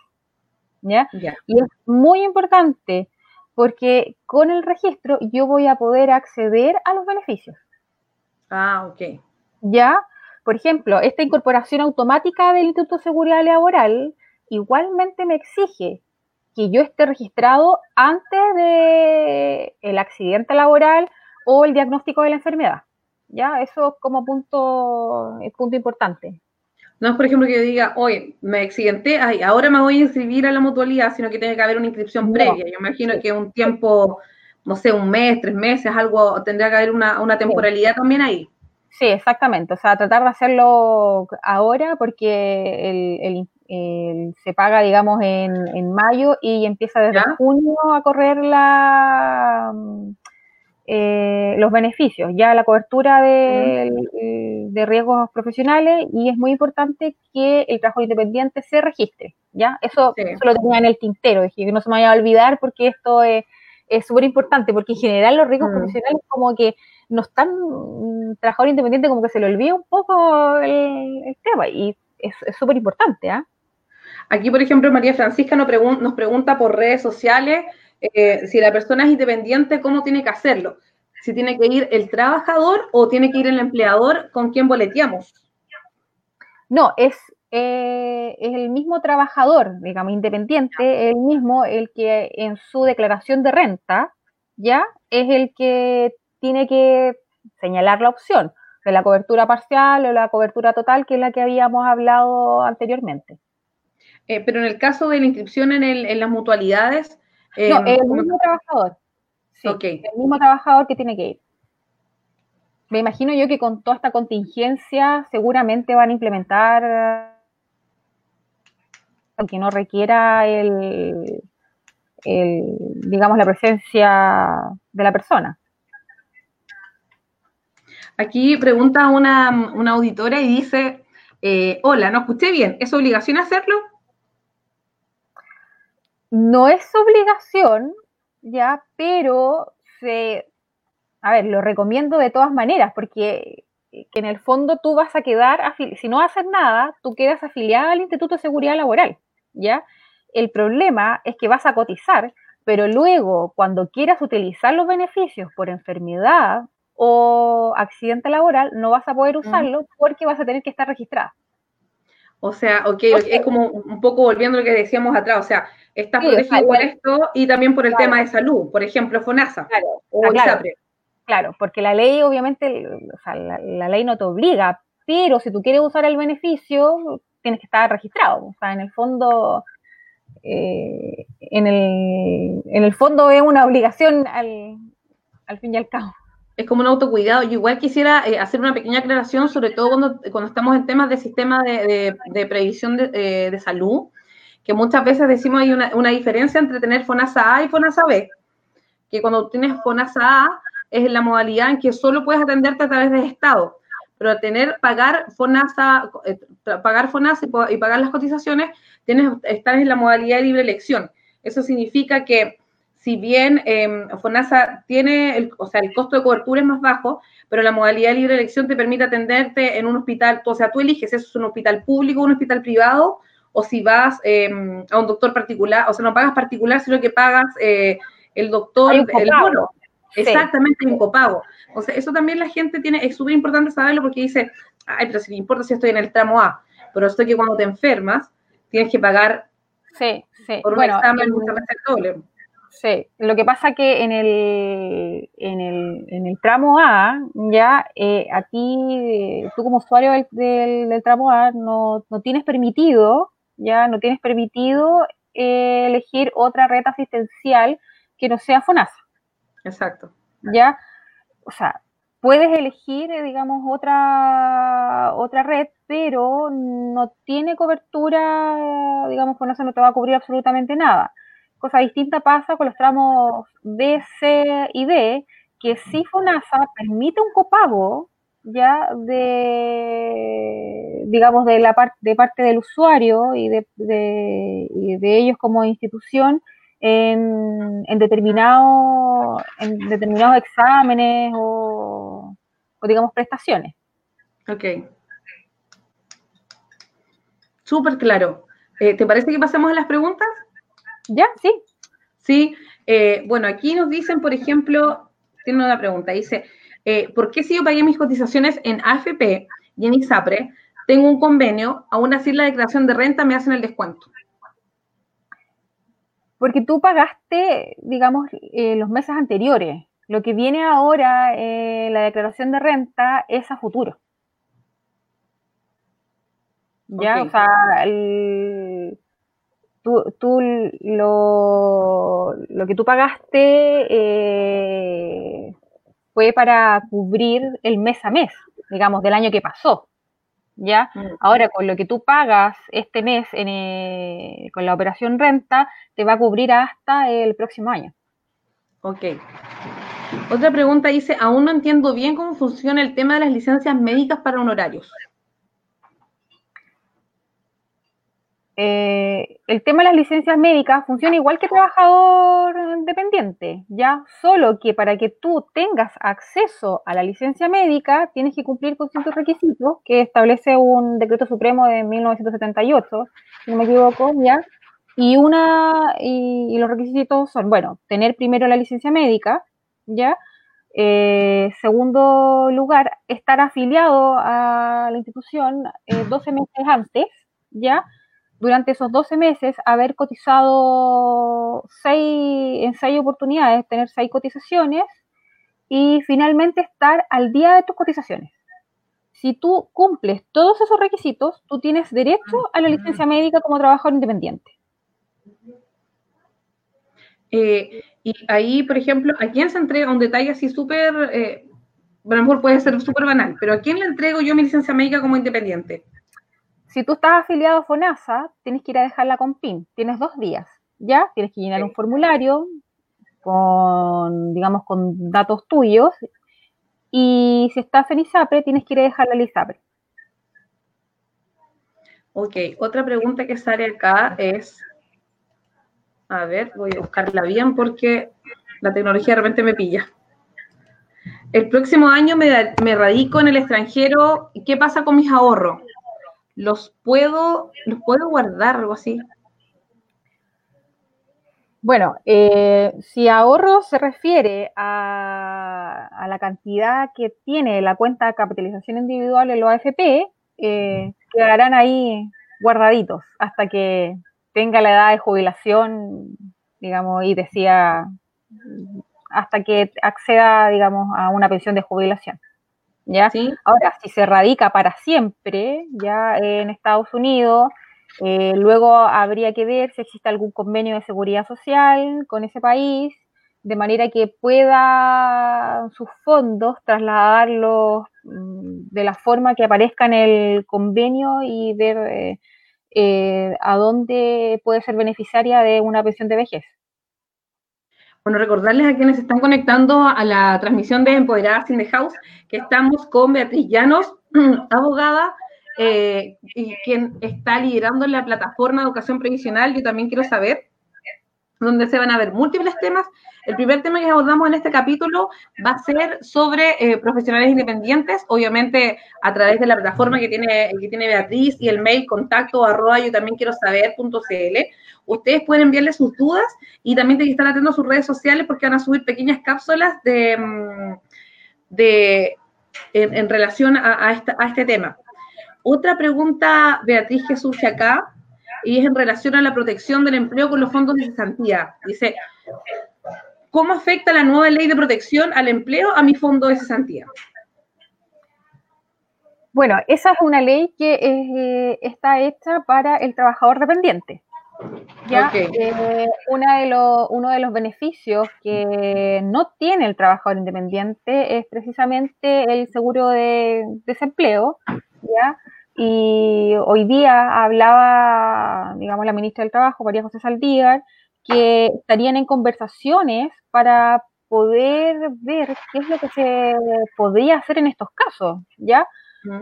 ¿ya? Y es muy importante porque con el registro yo voy a poder acceder a los beneficios. Ah, ok. Ya, por ejemplo, esta incorporación automática del Instituto de Seguridad Laboral igualmente me exige que yo esté registrado antes de el accidente laboral o el diagnóstico de la enfermedad. Ya, eso como punto, es punto importante. No es, por ejemplo, que yo diga, oye, me accidenté, ay, ahora me voy a inscribir a la mutualidad, sino que tiene que haber una inscripción previa. Yo imagino que un tiempo, no sé, un mes, tres meses, algo, tendría que haber una, temporalidad también ahí. Sí, exactamente. O sea, tratar de hacerlo ahora porque el, se paga, digamos, en, mayo y empieza desde junio a correr la, eh, los beneficios, ya la cobertura de, riesgos profesionales y es muy importante que el trabajo independiente se registre, ¿ya? Eso, lo tenía en el tintero, dije que no se me vaya a olvidar porque esto es súper importante, porque en general los riesgos mm. profesionales como que no están, mm, trabajador independiente como que se le olvida un poco el, tema y es súper importante, ¿ah? Aquí, por ejemplo, María Francisca nos, pregunta por redes sociales eh, si la persona es independiente, ¿cómo tiene que hacerlo? Si tiene que ir el trabajador o tiene que ir el empleador con quien boleteamos. No, es, eh, es el mismo trabajador, digamos, independiente, el mismo el que en su declaración de renta, ¿ya? Es el que tiene que señalar la opción de la cobertura parcial o la cobertura total, que es la que habíamos hablado anteriormente. Eh, pero en el caso de la inscripción en, el, en las mutualidades, no, em, el mismo trabajador. Sí, El mismo trabajador que tiene que ir. Me imagino yo que con toda esta contingencia seguramente van a implementar aunque no requiera el, digamos la presencia de la persona. Aquí pregunta una, auditora y dice, eh, hola, no escuché bien, ¿es obligación hacerlo? No es obligación, ya, pero se, a ver, lo recomiendo de todas maneras, porque en el fondo tú vas a quedar, si no haces nada, tú quedas afiliada al Instituto de Seguridad Laboral, ¿ya? El problema es que vas a cotizar, pero luego, cuando quieras utilizar los beneficios por enfermedad o accidente laboral, no vas a poder usarlo porque vas a tener que estar registrada. O sea, ok, es como un poco volviendo a lo que decíamos atrás, o sea, está protegido por esto y también por el tema de salud, por ejemplo, FONASA o claro, claro, porque la ley obviamente, o sea, la, ley no te obliga, pero si tú quieres usar el beneficio, tienes que estar registrado. O sea, en el fondo, eh, en, el, en el fondo es una obligación al, al fin y al cabo es como un autocuidado. Yo igual quisiera eh, hacer una pequeña aclaración, sobre todo cuando, cuando estamos en temas de sistema de, de, previsión eh, de, salud, que muchas veces decimos hay una, una, diferencia entre tener FONASA A y FONASA B, que cuando tienes FONASA A es la modalidad en que solo puedes atenderte a través del Estado, pero tener, pagar FONASA, eh, pagar FONASA y, y, pagar las cotizaciones, tienes, estar en la modalidad de libre elección. Eso significa que si bien eh, FONASA tiene, el, o sea, el costo de cobertura es más bajo, pero la modalidad de libre elección te permite atenderte en un hospital, o sea, tú eliges si es un hospital público un hospital privado, o si vas em, a un doctor particular, o sea, no pagas particular, sino que pagas eh, el doctor, el bono. Exactamente, un copago. O sea, eso también la gente tiene, es súper importante saberlo porque dice, ay, pero si me importa si estoy en el tramo A, pero esto que cuando te enfermas, tienes que pagar sí, sí. por un examen muchas veces doble. Sí, lo que pasa que en el, en el, en el tramo A, ya, eh, a ti, tú como usuario del, del, tramo A, no, no, tienes permitido, ya, no tienes permitido eh, elegir otra red asistencial que no sea FONASA. Exacto. Ya, o sea, puedes elegir, eh, digamos, otra, otra red, pero no tiene cobertura, digamos, FONASA no te va a cubrir absolutamente nada. Cosa distinta pasa con los tramos B, C y D, que si FONASA permite un copago ya de digamos de la parte de parte del usuario y de, ellos como institución en, en, determinado, en determinados exámenes o, digamos prestaciones. Ok. Súper claro. Eh, ¿Te parece que pasemos a las preguntas? Ya, sí. Sí, eh, bueno, aquí nos dicen, por ejemplo, tiene una pregunta, dice, eh, ¿por qué si yo pagué mis cotizaciones en AFP y en ISAPRE, tengo un convenio, aún así la declaración de renta me hacen el descuento? Porque tú pagaste, digamos, eh, los meses anteriores. Lo que viene ahora, eh, la declaración de renta, es a futuro. Ya, o sea, tú, lo, lo, que tú pagaste eh, fue para cubrir el mes a mes, digamos, del año que pasó. ¿Ya? Mm. Ahora, con lo que tú pagas este mes en, eh, con la operación renta, te va a cubrir hasta el próximo año. Ok. Otra pregunta dice, aún no entiendo bien cómo funciona el tema de las licencias médicas para honorarios. Eh, el tema de las licencias médicas funciona igual que trabajador dependiente, ya solo que para que tú tengas acceso a la licencia médica tienes que cumplir con ciertos requisitos que establece un decreto supremo de 1978, si no me equivoco, ya. Y una y, los requisitos son, bueno, tener primero la licencia médica, ya. Eh, segundo lugar, estar afiliado a la institución 12 eh, meses antes, ya durante esos 12 meses haber cotizado seis, en seis oportunidades, tener seis cotizaciones y finalmente estar al día de tus cotizaciones. Si tú cumples todos esos requisitos, tú tienes derecho a la licencia médica como trabajador independiente. Eh, y ahí, por ejemplo, ¿a quién se entrega un detalle así súper, eh, a lo mejor puede ser súper banal, pero ¿a quién le entrego yo mi licencia médica como independiente? Si tú estás afiliado a FONASA, tienes que ir a dejarla con PIN. Tienes dos días, ¿ya? Tienes que llenar un formulario con, digamos, con datos tuyos. Y si estás en ISAPRE, tienes que ir a dejarla al ISAPRE. Ok, otra pregunta que sale acá es, a ver, voy a buscarla bien porque la tecnología de repente me pilla. El próximo año me, me radico en el extranjero, ¿qué pasa con mis ahorros? Los puedo, los puedo guardar, algo así. Bueno, eh, si ahorro se refiere a, la cantidad que tiene la cuenta de capitalización individual en los AFP, eh, quedarán ahí guardaditos hasta que tenga la edad de jubilación, digamos, y decía, hasta que acceda, digamos, a una pensión de jubilación. ¿Ya? Ahora, si se radica para siempre, ya en Estados Unidos, eh, luego habría que ver si existe algún convenio de seguridad social con ese país, de manera que pueda sus fondos trasladarlos mm, de la forma que aparezca en el convenio y ver eh, eh, a dónde puede ser beneficiaria de una pensión de vejez. Bueno, recordarles a quienes están conectando a la transmisión de Empoderadas in the House que estamos con Beatriz Llanos, [CLEARS THROAT] abogada, eh, y quien está liderando la plataforma de educación previsional. Yo también quiero saber donde se van a ver múltiples temas. El primer tema que abordamos en este capítulo va a ser sobre eh, profesionales independientes, obviamente a través de la plataforma que tiene, que tiene Beatriz y el mail contacto arroba también quiero saber.cl. Ustedes pueden enviarle sus dudas y también tienen que estar atentos a sus redes sociales porque van a subir pequeñas cápsulas de, mm, de en, relación a, a este tema. Otra pregunta, Beatriz, que surge acá y es en relación a la protección del empleo con los fondos de cesantía. Dice, ¿cómo afecta la nueva ley de protección al empleo a mi fondo de cesantía? Bueno, esa es una ley que eh, está hecha para el trabajador dependiente. ¿ya? Eh, una de uno de los beneficios que no tiene el trabajador independiente es precisamente el seguro de desempleo, ¿ya? Y hoy día hablaba, digamos, la ministra del Trabajo, María José Saldívar, que estarían en conversaciones para poder ver qué es lo que se podría hacer en estos casos, ¿ya?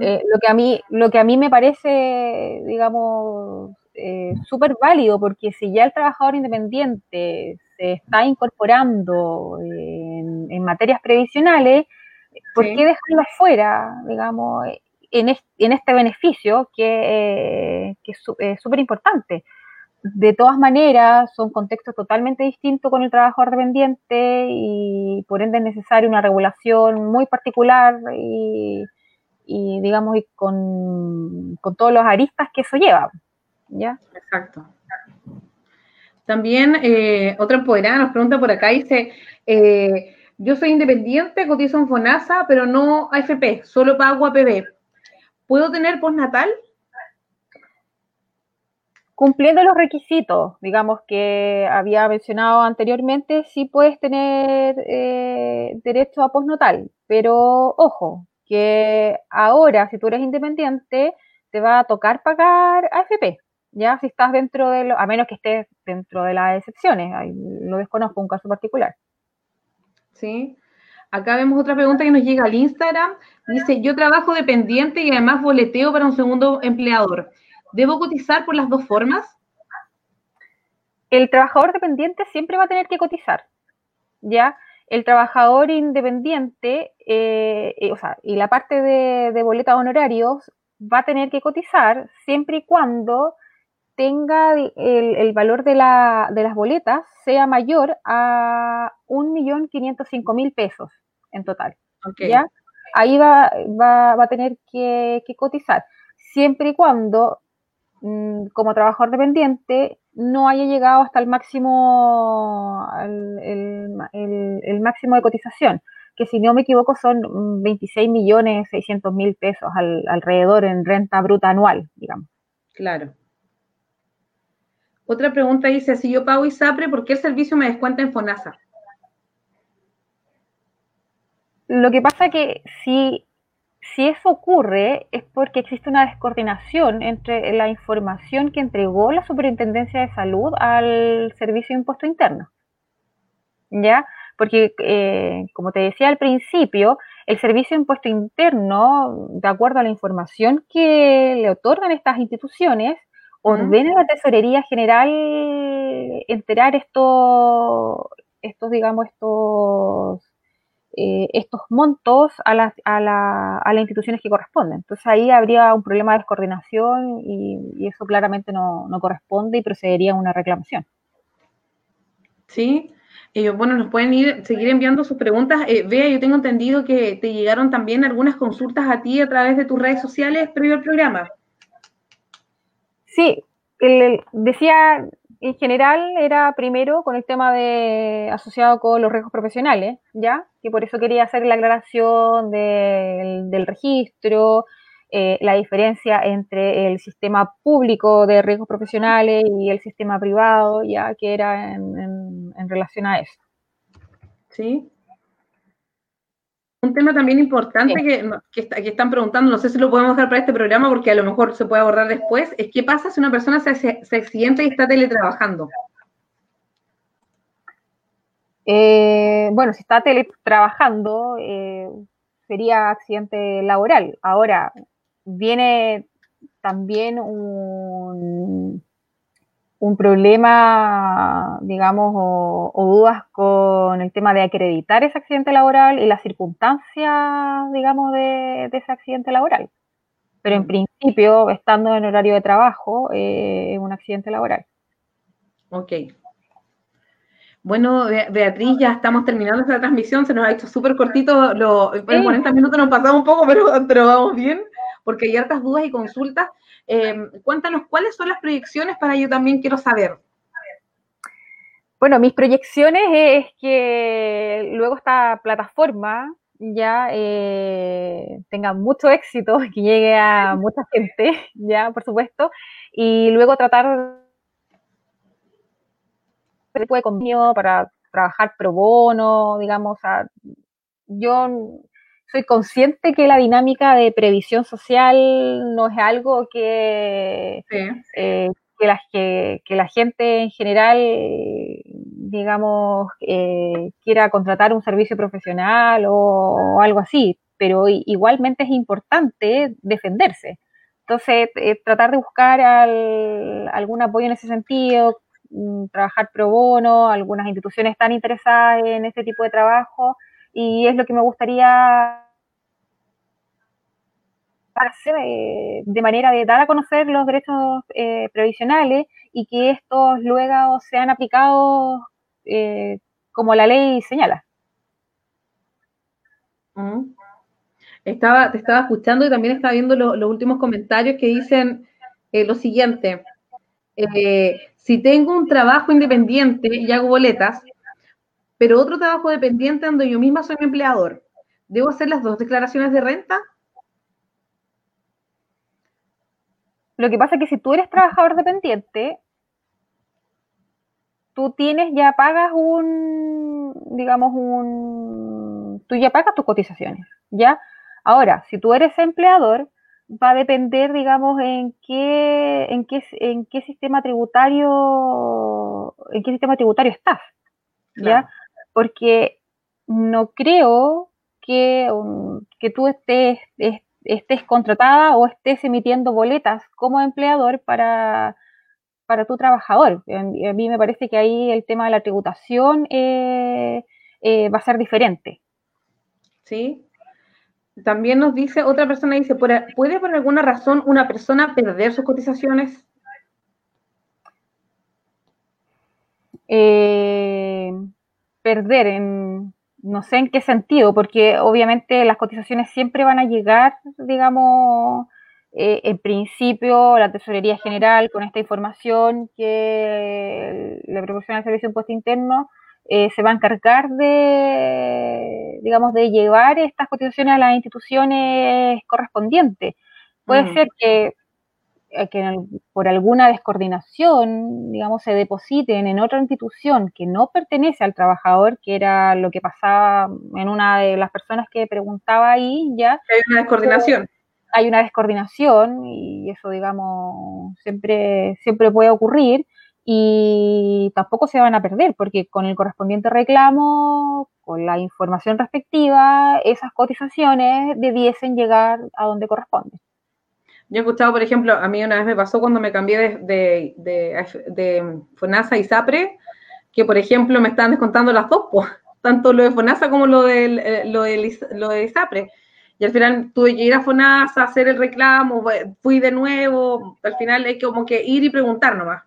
Eh, lo, que a mí, lo que a mí me parece, digamos, eh, súper válido, porque si ya el trabajador independiente se está incorporando en, materias previsionales, ¿por qué dejarlo fuera, digamos? En, este, beneficio que, es súper importante. de todas maneras, son contextos totalmente distintos con el trabajador dependiente y por ende es necesaria una regulación muy particular y, digamos, y con, todos los aristas que eso lleva. ¿ya? Exacto. También eh, otra empoderada nos pregunta por acá, dice, eh, yo soy independiente, cotizo en FONASA, pero no AFP, solo pago APB. ¿Puedo tener postnatal? Cumpliendo los requisitos, digamos, que había mencionado anteriormente, sí puedes tener eh, derecho a postnatal, pero ojo, que ahora, si tú eres independiente, te va a tocar pagar AFP ya si estás dentro de lo, a menos que estés dentro de las excepciones, lo desconozco, un caso particular. Sí. Acá vemos otra pregunta que nos llega al Instagram. Dice, yo trabajo dependiente y además boleteo para un segundo empleador. ¿Debo cotizar por las dos formas? El trabajador dependiente siempre va a tener que cotizar, ¿ya? El trabajador independiente, eh, eh, o sea, y la parte de, de boleta honorarios va a tener que cotizar siempre y cuando tenga el, valor de, las boletas sea mayor a 1.505.000 pesos en total. ¿ya? Ahí va, va, a tener que, cotizar, siempre y cuando, mm, como trabajador dependiente, no haya llegado hasta el máximo, el, máximo de cotización, que si no me equivoco son 26.600.000 pesos alrededor en renta bruta anual, digamos. Claro. Otra pregunta dice, si yo pago ISAPRE, ¿por qué el servicio me descuenta en FONASA? Lo que pasa que si, si eso ocurre es porque existe una descoordinación entre la información que entregó la Superintendencia de Salud al Servicio de Impuesto Interno. ¿Ya? Porque, eh, como te decía al principio, el Servicio de Impuesto Interno, de acuerdo a la información que le otorgan estas instituciones, ordena la Tesorería General enterar estos, estos digamos, estos, eh, estos montos a las, a, la, a las instituciones que corresponden. Entonces ahí habría un problema de descoordinación y, eso claramente no, corresponde y procedería a una reclamación. Sí, eh, bueno, nos pueden ir, seguir enviando sus preguntas. Eh, Vea, yo tengo entendido que te llegaron también algunas consultas a ti a través de tus redes sociales previo al programa. Sí, decía en general era primero con el tema de asociado con los riesgos profesionales, ¿ya? Que por eso quería hacer la aclaración del, registro, eh, la diferencia entre el sistema público de riesgos profesionales y el sistema privado, ya que era en, en relación a eso. Sí, un tema también importante que, están preguntando, no sé si lo podemos dejar para este programa porque a lo mejor se puede abordar después, es qué pasa si una persona se, se accidenta y está teletrabajando. Eh, bueno, si está teletrabajando, eh, sería accidente laboral. Ahora, viene también un, un problema, digamos, o, dudas con el tema de acreditar ese accidente laboral y las circunstancias, digamos, de, ese accidente laboral. Pero en mm. principio, estando en horario de trabajo, eh, es un accidente laboral. Ok. Bueno, Beatriz, ya estamos terminando esta transmisión, se nos ha hecho súper cortito, lo, en 40 minutos nos pasamos un poco, [LAUGHS] pero, pero vamos bien, porque hay hartas dudas y consultas. Em, cuéntanos cuáles son las proyecciones para yo también quiero saber. Bueno, mis proyecciones es que luego esta plataforma ya eh, tenga mucho éxito, [LAUGHS] que llegue a mucha gente, ya, por supuesto, y luego tratar de conmigo para trabajar pro bono, digamos, yo soy consciente que la dinámica de previsión social no es algo que, eh, que, la, que, la, gente en general, digamos, eh, quiera contratar un servicio profesional o, algo así, pero igualmente es importante defenderse. Entonces, eh, tratar de buscar algún apoyo en ese sentido, mm, trabajar pro bono, algunas instituciones están interesadas en este tipo de trabajo y es lo que me gustaría eh, de manera de dar a conocer los derechos eh, previsionales y que estos luego sean aplicados eh, como la ley señala. Mm. Estaba, te estaba escuchando y también estaba viendo los últimos comentarios que dicen lo siguiente. si tengo un trabajo independiente y hago boletas, pero otro trabajo dependiente donde yo misma soy mi empleador, ¿debo hacer las dos declaraciones de renta? Lo que pasa es que si tú eres trabajador dependiente, tú tienes, ya pagas un, digamos, un, tú ya pagas tus cotizaciones, ¿ya? Ahora, si tú eres empleador, va a depender, digamos, en qué, en qué, en qué sistema tributario, en qué sistema tributario estás, ¿ya? Porque no creo que, que tú estés, estés estés contratada o estés emitiendo boletas como empleador para, para tu trabajador. A mí me parece que ahí el tema de la tributación eh, eh, va a ser diferente. Sí. También nos dice, otra persona dice, ¿puede por alguna razón una persona perder sus cotizaciones? Eh, perder en no sé en qué sentido, porque obviamente las cotizaciones siempre van a llegar, digamos, eh, en principio la Tesorería General con esta información que le proporciona el Servicio de Impuesto Interno eh, se va a encargar de, digamos, de llevar estas cotizaciones a las instituciones correspondientes. Puede mm. ser que eh, que por alguna descoordinación, digamos, se depositen en otra institución que no pertenece al trabajador, que era lo que pasaba en una de las personas que preguntaba ahí, ya. Hay una descoordinación. Hay una descoordinación y eso, digamos, siempre, siempre puede ocurrir y tampoco se van a perder porque con el correspondiente reclamo, con la información respectiva, esas cotizaciones debiesen llegar a donde corresponde. Yo he escuchado, por ejemplo, a mí una vez me pasó cuando me cambié de, de, FONASA y SAPRE, que por ejemplo me estaban descontando las dos, [LAUGHS] tanto lo de FONASA como lo, del, eh, lo, de SAPRE. Y al final tuve que ir a FONASA, hacer el reclamo, fui de nuevo, al final hay como que ir y preguntar nomás.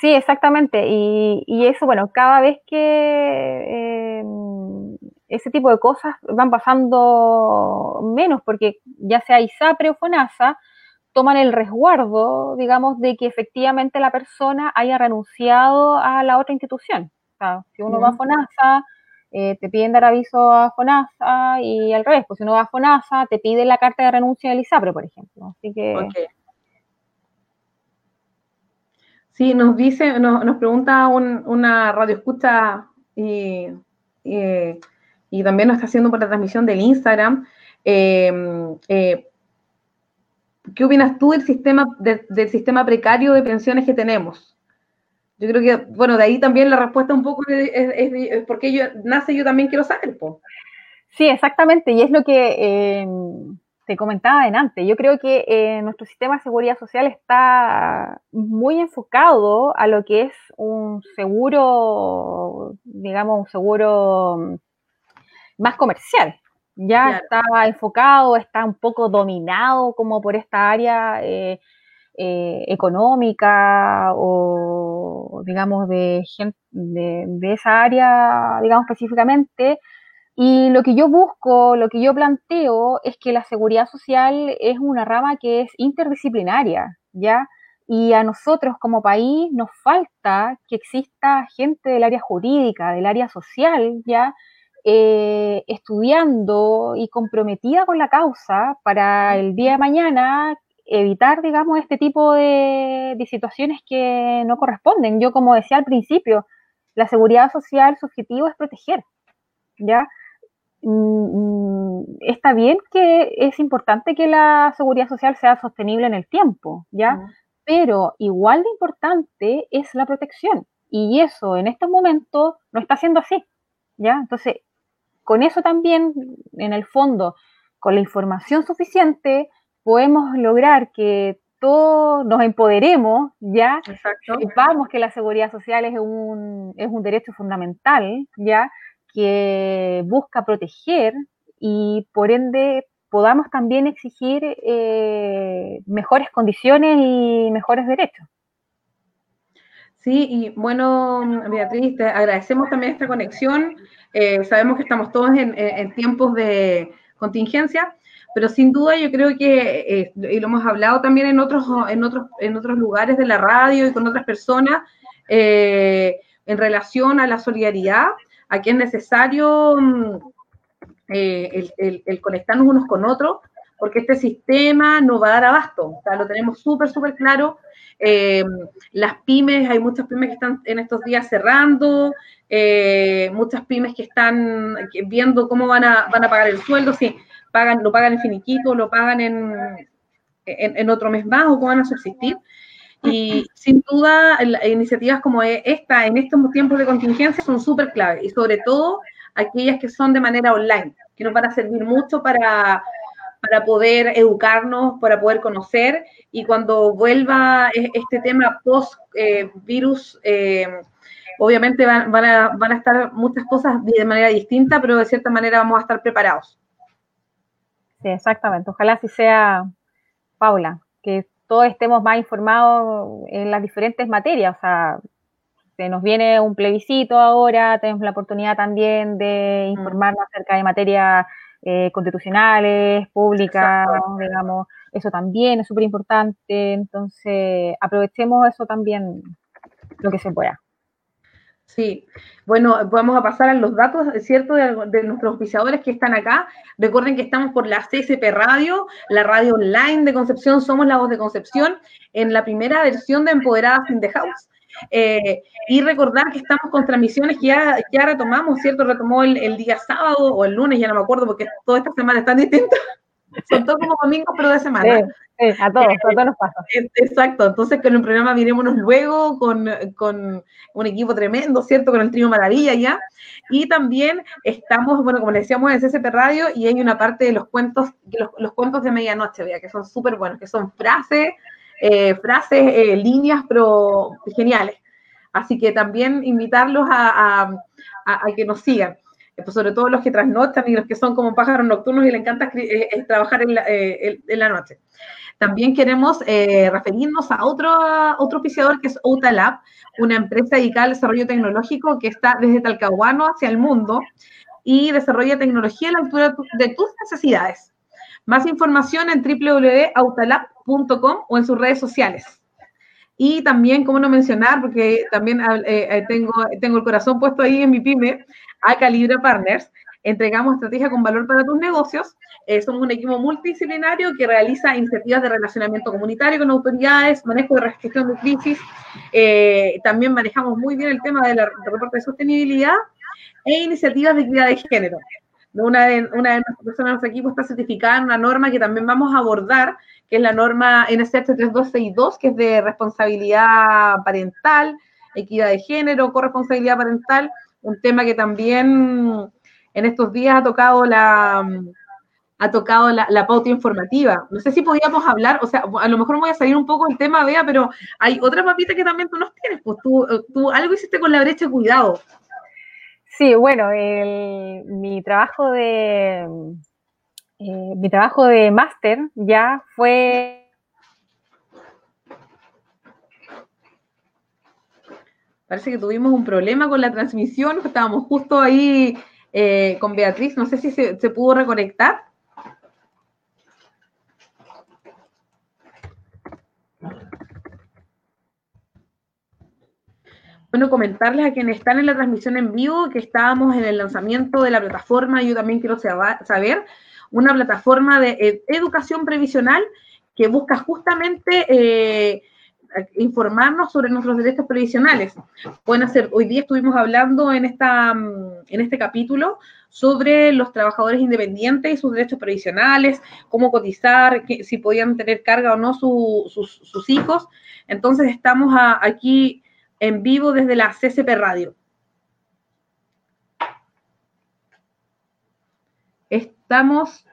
Sí, exactamente. Y, eso, bueno, cada vez que em, ese tipo de cosas van pasando menos, porque ya sea ISAPRE o FONASA, toman el resguardo, digamos, de que efectivamente la persona haya renunciado a la otra institución. O sea, si uno va a FONASA, eh, te piden dar aviso a FONASA y al revés, pues si uno va a FONASA, te pide la carta de renuncia del ISAPRE, por ejemplo. Así que... Sí, nos dice, nos, pregunta una radio escucha y, y, también nos está haciendo por la transmisión del Instagram. Eh, eh, ¿Qué opinas tú del sistema, del sistema precario de pensiones que tenemos? Yo creo que, bueno, de ahí también la respuesta un poco es, porque yo, nace yo también quiero saber. Sí, exactamente, y es lo que eh, te comentaba adelante. Yo creo que eh, nuestro sistema de seguridad social está muy enfocado a lo que es un seguro, digamos, un seguro más comercial ya está enfocado, está un poco dominado como por esta área eh, eh, económica o, digamos, de, de, de, esa área, digamos, específicamente. Y lo que yo busco, lo que yo planteo es que la seguridad social es una rama que es interdisciplinaria, ¿ya? Y a nosotros como país nos falta que exista gente del área jurídica, del área social, ¿ya? Eh, estudiando y comprometida con la causa para el día de mañana evitar, digamos, este tipo de, situaciones que no corresponden. Yo, como decía al principio, la seguridad social, su objetivo es proteger, ¿ya? Mm, mm, está bien que es importante que la seguridad social sea sostenible en el tiempo, ¿ya? Pero igual de importante es la protección. Y eso en estos momentos no está siendo así, ¿ya? Entonces, con eso también, en el fondo, con la información suficiente, podemos lograr que todos nos empoderemos, ¿ya? Sepamos que la seguridad social es un, es un derecho fundamental, ¿ya? Que busca proteger y por ende podamos también exigir eh, mejores condiciones y mejores derechos. Sí, y bueno, Beatriz, te agradecemos también esta conexión. Eh, sabemos que estamos todos en, tiempos de contingencia, pero sin duda yo creo que, y lo hemos hablado también en otros, en otros, en otros lugares de la radio y con otras personas, en relación a la solidaridad, aquí es necesario mm, eh, el, conectarnos unos con otros, porque este sistema no va a dar abasto, o sea, lo tenemos súper, súper claro. Eh, las pymes, hay muchas pymes que están en estos días cerrando, eh, muchas pymes que están viendo cómo van a, van a pagar el sueldo, si pagan, lo pagan en finiquito, lo pagan en, en, otro mes más o cómo van a subsistir. Y sin duda, iniciativas como esta en estos tiempos de contingencia son súper clave y sobre todo aquellas que son de manera online, que nos van a servir mucho para, para poder educarnos, para poder conocer y cuando vuelva e, este tema post-virus, eh, eh, obviamente van, a, van a estar muchas cosas de manera distinta, pero de cierta manera vamos a estar preparados. Sí, exactamente. Ojalá así sea, Paula, que todos estemos más informados en las diferentes materias. O sea, se nos viene un plebiscito ahora, tenemos la oportunidad también de mm. informarnos acerca de materias eh, constitucionales, públicas, digamos, eso también es súper importante, entonces aprovechemos eso también lo que se pueda. Sí, bueno, vamos a pasar a los datos, ¿cierto?, de, de, nuestros oficiadores que están acá. Recuerden que estamos por la CSP Radio, la radio online de Concepción, somos la voz de Concepción, en la primera versión de Empoderadas in the House. Eh, y recordar que estamos con transmisiones que ya, ya retomamos, ¿cierto? Retomó el, día sábado o el lunes, ya no me acuerdo, porque toda esta semana están distintas. [LAUGHS] Son todos como domingos, pero de semana. Sí, a todos, a todos nos pasa. Exacto, entonces con el programa virémonos luego con, un equipo tremendo, ¿cierto? Con el trío Maravilla ya. Y también estamos, bueno, como le decíamos en CSP Radio, y hay una parte de los cuentos, los, los cuentos de medianoche, vea, que son súper buenos, que son frases eh, frases, eh, líneas, pero geniales. Así que también invitarlos a, que nos sigan, pues sobre todo los que trasnochan y los que son como pájaros nocturnos y le encanta trabajar en la, noche. También queremos referirnos a otro, otro oficiador que es Outalab, una empresa dedicada al desarrollo tecnológico que está desde Talcahuano hacia el mundo y desarrolla tecnología a la altura de tus necesidades. Más información en www.autalab.com o en sus redes sociales. Y también, como no mencionar, porque también eh, eh, tengo, tengo el corazón puesto ahí en mi pyme, a Calibra Partners. Entregamos estrategia con valor para tus negocios. Eh, somos un equipo multidisciplinario que realiza iniciativas de relacionamiento comunitario con autoridades, manejo de gestión de crisis. también manejamos muy bien el tema del reporte de sostenibilidad e iniciativas de equidad de género. Una de, una de personas de nuestro equipo está certificada en una norma que también vamos a abordar, que es la norma NSH 3262, que es de responsabilidad parental, equidad de género, corresponsabilidad parental, un tema que también en estos días ha tocado la ha tocado la, pauta informativa. No sé si podíamos hablar, o sea, a lo mejor voy a salir un poco del tema, Bea, pero hay otra papita que también tú nos tienes, pues tú, tú algo hiciste con la brecha de cuidado. Sí, bueno, mi trabajo de eh, mi trabajo de máster ya fue Parece que tuvimos un problema con la transmisión, estábamos justo ahí eh, con Beatriz, no sé si se pudo reconectar. Bueno, comentarles a quienes están en la transmisión en vivo que estábamos en el lanzamiento de la plataforma, yo también quiero saber, una plataforma de educación previsional que busca justamente eh, informarnos sobre nuestros derechos previsionales. Pueden hacer, hoy día estuvimos hablando en, esta, mm, en este capítulo sobre los trabajadores independientes y sus derechos previsionales, cómo cotizar, si podían tener carga o no sus, hijos. Entonces estamos aquí en vivo desde la CCP Radio. Estamos...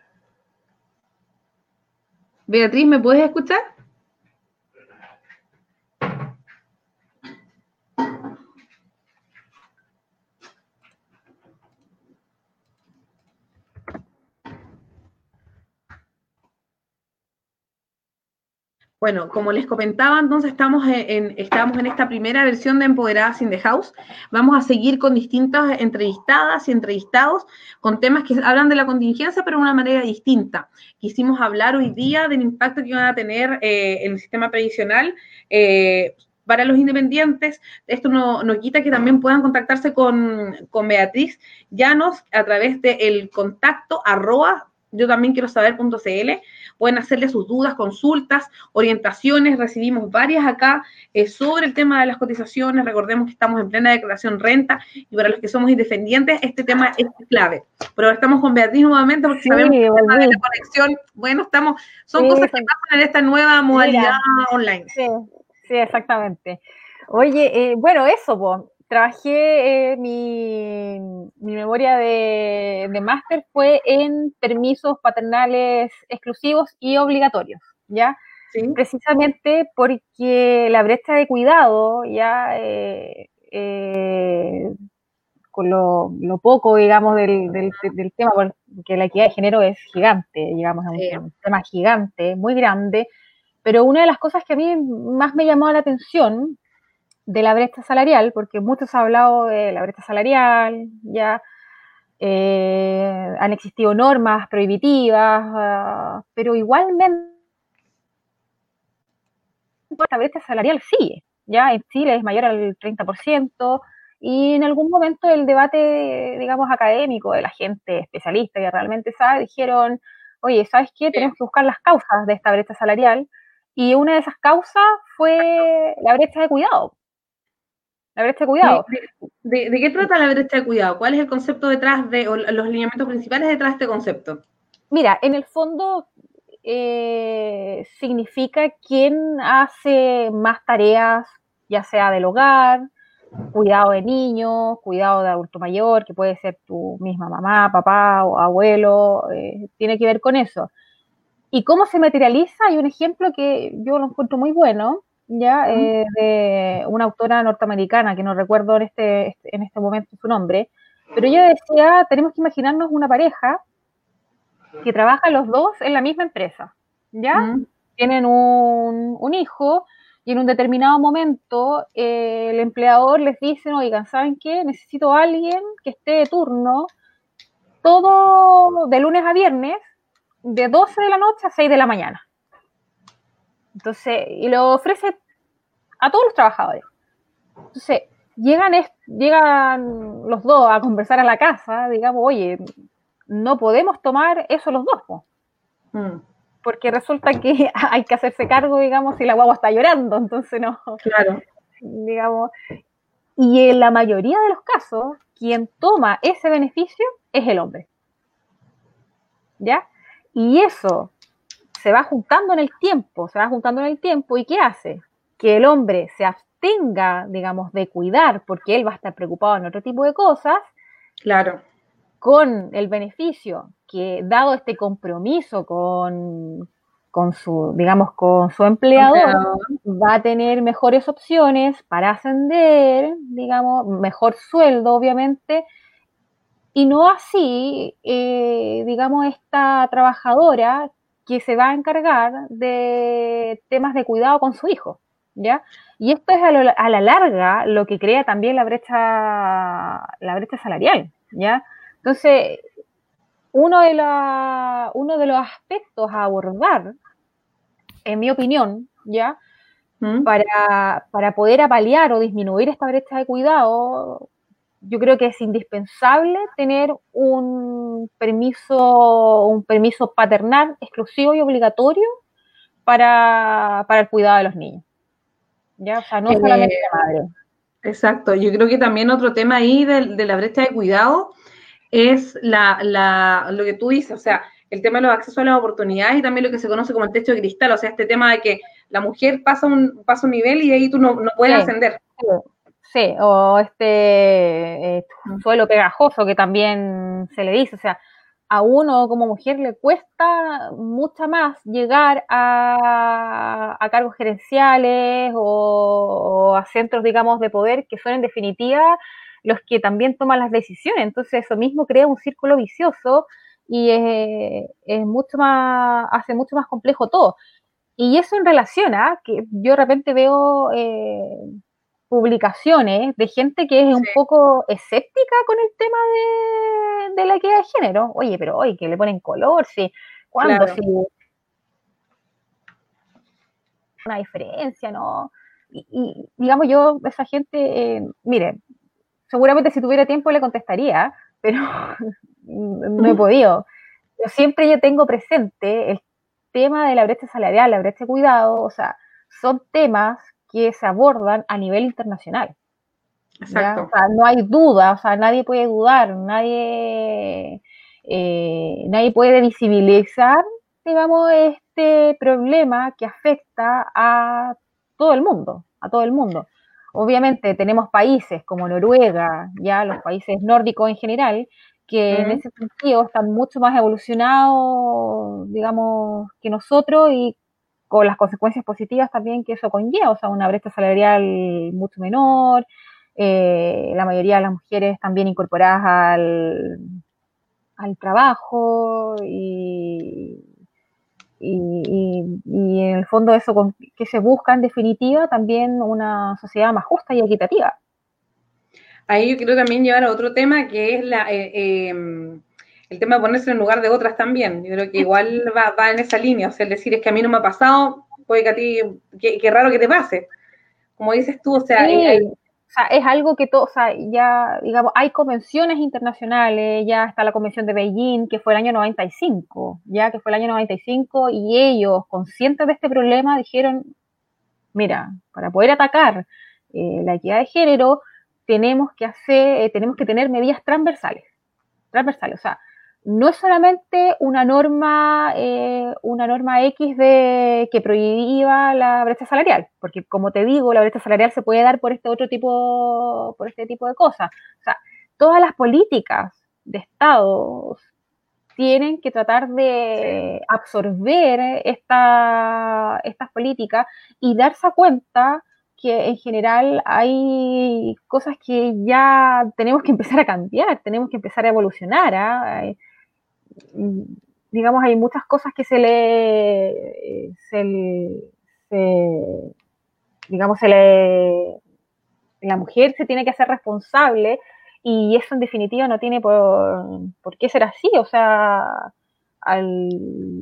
Beatriz, ¿me puedes escuchar? Bueno, como les comentaba, entonces estamos en, estamos en esta primera versión de Empoderadas in the House. Vamos a seguir con distintas entrevistadas y entrevistados con temas que hablan de la contingencia, pero de una manera distinta. Quisimos hablar hoy día del impacto que van a tener eh, en el sistema previsional. Eh, para los independientes, esto no, no, quita que también puedan contactarse con, con Beatriz Llanos a través del contacto arroba yo también quiero saber.cl. Pueden hacerle sus dudas, consultas, orientaciones. Recibimos varias acá eh, sobre el tema de las cotizaciones. Recordemos que estamos en plena declaración renta y para los que somos independientes este tema es clave. Pero ahora estamos con Beatriz nuevamente porque sabemos que el tema de la conexión, bueno, estamos, son cosas que pasan en esta nueva modalidad online. Sí, sí, exactamente. Oye, eh, bueno, eso, pues trabajé, eh, mi, memoria de, máster fue en permisos paternales exclusivos y obligatorios, ¿ya? Precisamente porque la brecha de cuidado, ya, eh, eh, con lo, poco, digamos, del, tema, porque la equidad de género es gigante, digamos, es un, tema gigante, muy grande, pero una de las cosas que a mí más me llamó la atención de la brecha salarial, porque muchos han hablado de la brecha salarial, ya eh, han existido normas prohibitivas, ah, pero igualmente la brecha salarial sigue, ya en Chile es mayor al 30%, y en algún momento el debate, digamos, académico de la gente especialista que realmente sabe, dijeron, oye, ¿sabes qué? Tenemos que buscar las causas de esta brecha salarial, y una de esas causas fue la brecha de cuidado la brecha de cuidado. ¿De, qué trata la brecha de cuidado? ¿Cuál es el concepto detrás de, o los lineamientos principales detrás de este concepto? Mira, en el fondo eh, significa quién hace más tareas, ya sea del hogar, cuidado de niños, cuidado de adulto mayor, que puede ser tu misma mamá, papá o abuelo, eh, tiene que ver con eso. ¿Y cómo se materializa? Hay un ejemplo que yo lo encuentro muy bueno, ya eh, de una autora norteamericana que no recuerdo en este, en este momento su nombre, pero ella decía, tenemos que imaginarnos una pareja que trabaja los dos en la misma empresa, ¿ya? Tienen un, un, hijo y en un determinado momento eh, el empleador les dice, oigan, ¿saben qué? Necesito a alguien que esté de turno todo de lunes a viernes, de 12 de la noche a 6 de la mañana. Entonces, y lo ofrece a todos los trabajadores. Entonces, llegan, llegan los dos a conversar a la casa, digamos, oye, no podemos tomar eso los dos, mm. porque resulta que [LAUGHS] hay que hacerse cargo, digamos, si la guagua está llorando, entonces no. Claro. Digamos, y en la mayoría de los casos, quien toma ese beneficio es el hombre. ¿Ya? Y eso se va juntando en el tiempo, se va juntando en el tiempo y ¿qué hace? Que el hombre se abstenga, digamos, de cuidar porque él va a estar preocupado en otro tipo de cosas. Claro. Con el beneficio que, dado este compromiso con, con su, digamos, con su empleador, va a tener mejores opciones para ascender, digamos, mejor sueldo, obviamente, y no así, eh, digamos, esta trabajadora que se va a encargar de temas de cuidado con su hijo, ¿ya? Y esto es a, la larga lo que crea también la brecha, la brecha salarial, ¿ya? Entonces, uno de, la, uno de los aspectos a abordar, en mi opinión, ¿ya? ¿Mm? Para, para poder apalear o disminuir esta brecha de cuidado, yo creo que es indispensable tener un permiso, un permiso paternal exclusivo y obligatorio para, el cuidado de los niños. ¿Ya? O sea, no solamente la madre. Exacto. Yo creo que también otro tema ahí de, la brecha de cuidado es la, lo que tú dices, o sea, el tema de los accesos a las oportunidades y también lo que se conoce como el techo de cristal, o sea, este tema de que la mujer pasa un, pasa un nivel y ahí tú no, puedes ascender. Sí, o este eh, suelo pegajoso que también se le dice, o sea, a uno como mujer le cuesta mucho más llegar a, cargos gerenciales o, a centros, digamos, de poder que son en definitiva los que también toman las decisiones. Entonces eso mismo crea un círculo vicioso y es, es mucho más, hace mucho más complejo todo. Y eso en relación a que yo de repente veo eh, publicaciones de gente que es un poco escéptica con el tema de, la equidad de género. Oye, pero hoy que le ponen color, sí. ¿Cuándo? Si una diferencia, ¿no? Y, digamos, yo, esa gente, eh, mire, seguramente si tuviera tiempo le contestaría, pero [LAUGHS] no he podido. Yo siempre yo tengo presente el tema de la brecha salarial, la brecha de cuidado, o sea, son temas que se abordan a nivel internacional. Exacto. O sea, no hay duda, o sea, nadie puede dudar, nadie, eh, nadie puede visibilizar, digamos, este problema que afecta a todo el mundo, a todo el mundo. Obviamente tenemos países como Noruega, ya los países nórdicos en general, que en ese sentido están mucho más evolucionados, digamos, que nosotros y con las consecuencias positivas también que eso conlleva, o sea, una brecha salarial mucho menor, eh, la mayoría de las mujeres también incorporadas al, al trabajo y, y, en el fondo eso que se busca en definitiva también una sociedad más justa y equitativa. Ahí yo quiero también llevar a otro tema que es la, eh, em, el tema de ponerse en lugar de otras también. Yo creo que igual va, va, en esa línea, o sea, el decir es que a mí no me ha pasado, puede que a ti, qué raro que te pase. Como dices tú, o sea, o sea, es algo que todo, o sea, ya, digamos, hay convenciones internacionales, ya está la convención de Beijing, que fue el año 95, ya que fue el año 95, y ellos, conscientes de este problema, dijeron, mira, para poder atacar eh, la equidad de género, tenemos que hacer, eh, tenemos que tener medidas transversales, transversales, o sea, no es solamente una norma, eh, una norma X de que prohibía la brecha salarial, porque como te digo, la brecha salarial se puede dar por este otro tipo, por este tipo de cosas. O sea, todas las políticas de Estados tienen que tratar de absorber esta, estas políticas y darse cuenta que en general hay cosas que ya tenemos que empezar a cambiar, tenemos que empezar a evolucionar. ¿ah? Digamos, hay muchas cosas que se le, digamos, se le, la mujer se tiene que hacer responsable y eso en definitiva no tiene por, por qué ser así, o sea, al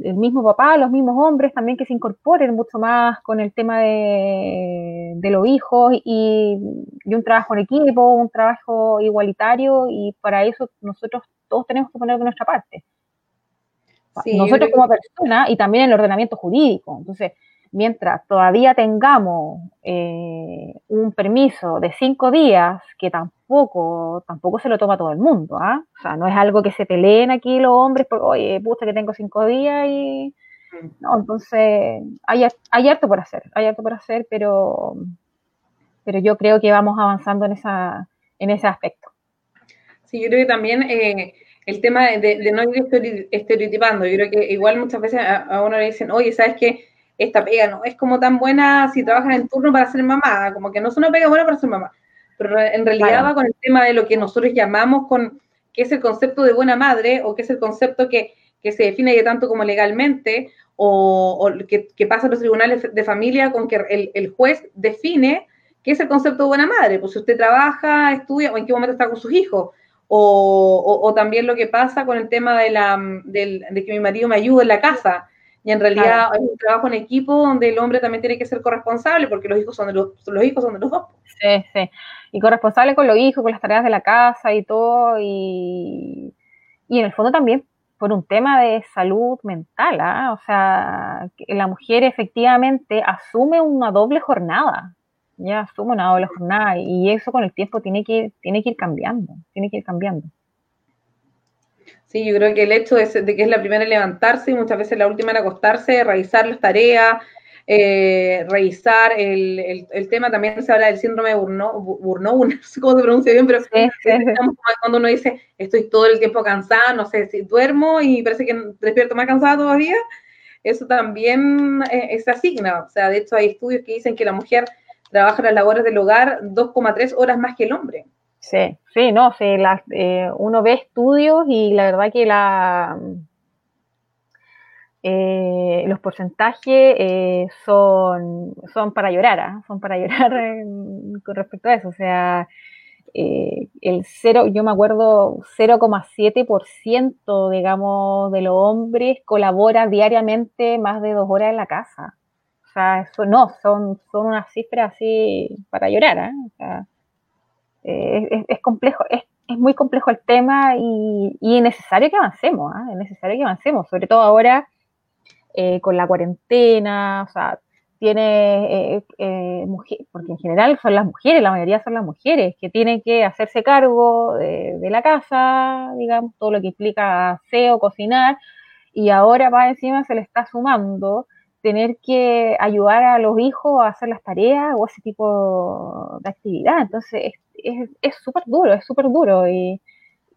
el mismo papá, los mismos hombres también que se incorporen mucho más con el tema de, de los hijos y, y, un trabajo en equipo, un trabajo igualitario y para eso nosotros todos tenemos que poner de nuestra parte. Nosotros como personas y también el ordenamiento jurídico. Entonces, mientras todavía tengamos eh, un permiso de cinco días, que tampoco, tampoco se lo toma todo el mundo, ¿ah? O sea, no es algo que se peleen aquí los hombres porque, oye, puta que tengo cinco días y... Mm. No, entonces, hay, hay harto por hacer, hay harto por hacer, pero, pero yo creo que vamos avanzando en, esa, en ese aspecto. Sí, yo creo que también... Eh, el tema de, no ir estereotipando. Yo creo que igual muchas veces a, uno le dicen, oye, ¿sabes qué? Esta pega no es como tan buena si trabajas en turno para ser mamá, como que no es una pega buena para ser mamá. Pero en realidad va con el tema de lo que nosotros llamamos con qué es el concepto de buena madre o qué es el concepto que, se define ya tanto como legalmente o, que, pasa en los tribunales de familia con que el, el juez define qué es el concepto de buena madre. Pues si usted trabaja, estudia o en qué momento está con sus hijos o, también lo que pasa con el tema de, la, de, que mi marido me ayude en la casa. Y en realidad es un trabajo en equipo donde el hombre también tiene que ser corresponsable porque los hijos son de los, los hijos son de los dos. Sí, sí. Y corresponsable con los hijos, con las tareas de la casa y todo. Y, y en el fondo también por un tema de salud mental. ¿ah? O sea, la mujer efectivamente asume una doble jornada ya asumo una doble jornada y eso con el tiempo tiene que, tiene que ir cambiando, tiene que ir cambiando. Sí, yo creo que el hecho de, que es la primera en levantarse y muchas veces la última en acostarse, revisar las tareas, eh, revisar el, el, tema, también se habla del síndrome de Burnout, [LAUGHS] no sé cómo se pronuncia bien, pero cuando uno dice, estoy todo el tiempo cansada, no sé si duermo y parece que despierto más cansada todavía, eso también eh, se asigna, o sea, de hecho hay estudios que dicen que la mujer trabaja las labores del hogar 2,3 horas más que el hombre. Sí, sí, no, sí, eh, uno ve estudios y la verdad que la, eh, los porcentajes eh, son, son para llorar, ¿ah? son para [LAUGHS] llorar con respecto a eso. O sea, eh, el cero, yo me acuerdo, 0,7% digamos de los hombres colabora diariamente más de dos horas en la casa. Sea, eso no, son, son unas cifras así para llorar. ¿ah? O sea, es, complejo, es, es, muy complejo el tema y, y es necesario que avancemos, ¿ah? es necesario que avancemos, sobre todo ahora eh, con la cuarentena, o sea, tiene, eh, eh, porque en general son las mujeres, la mayoría son las mujeres, que tienen que hacerse cargo de, la casa, digamos, todo lo que implica aseo, cocinar, y ahora va encima se le está sumando tener que ayudar a los hijos a hacer las tareas o ese tipo de actividad. Entonces, es súper duro, es súper duro. Y,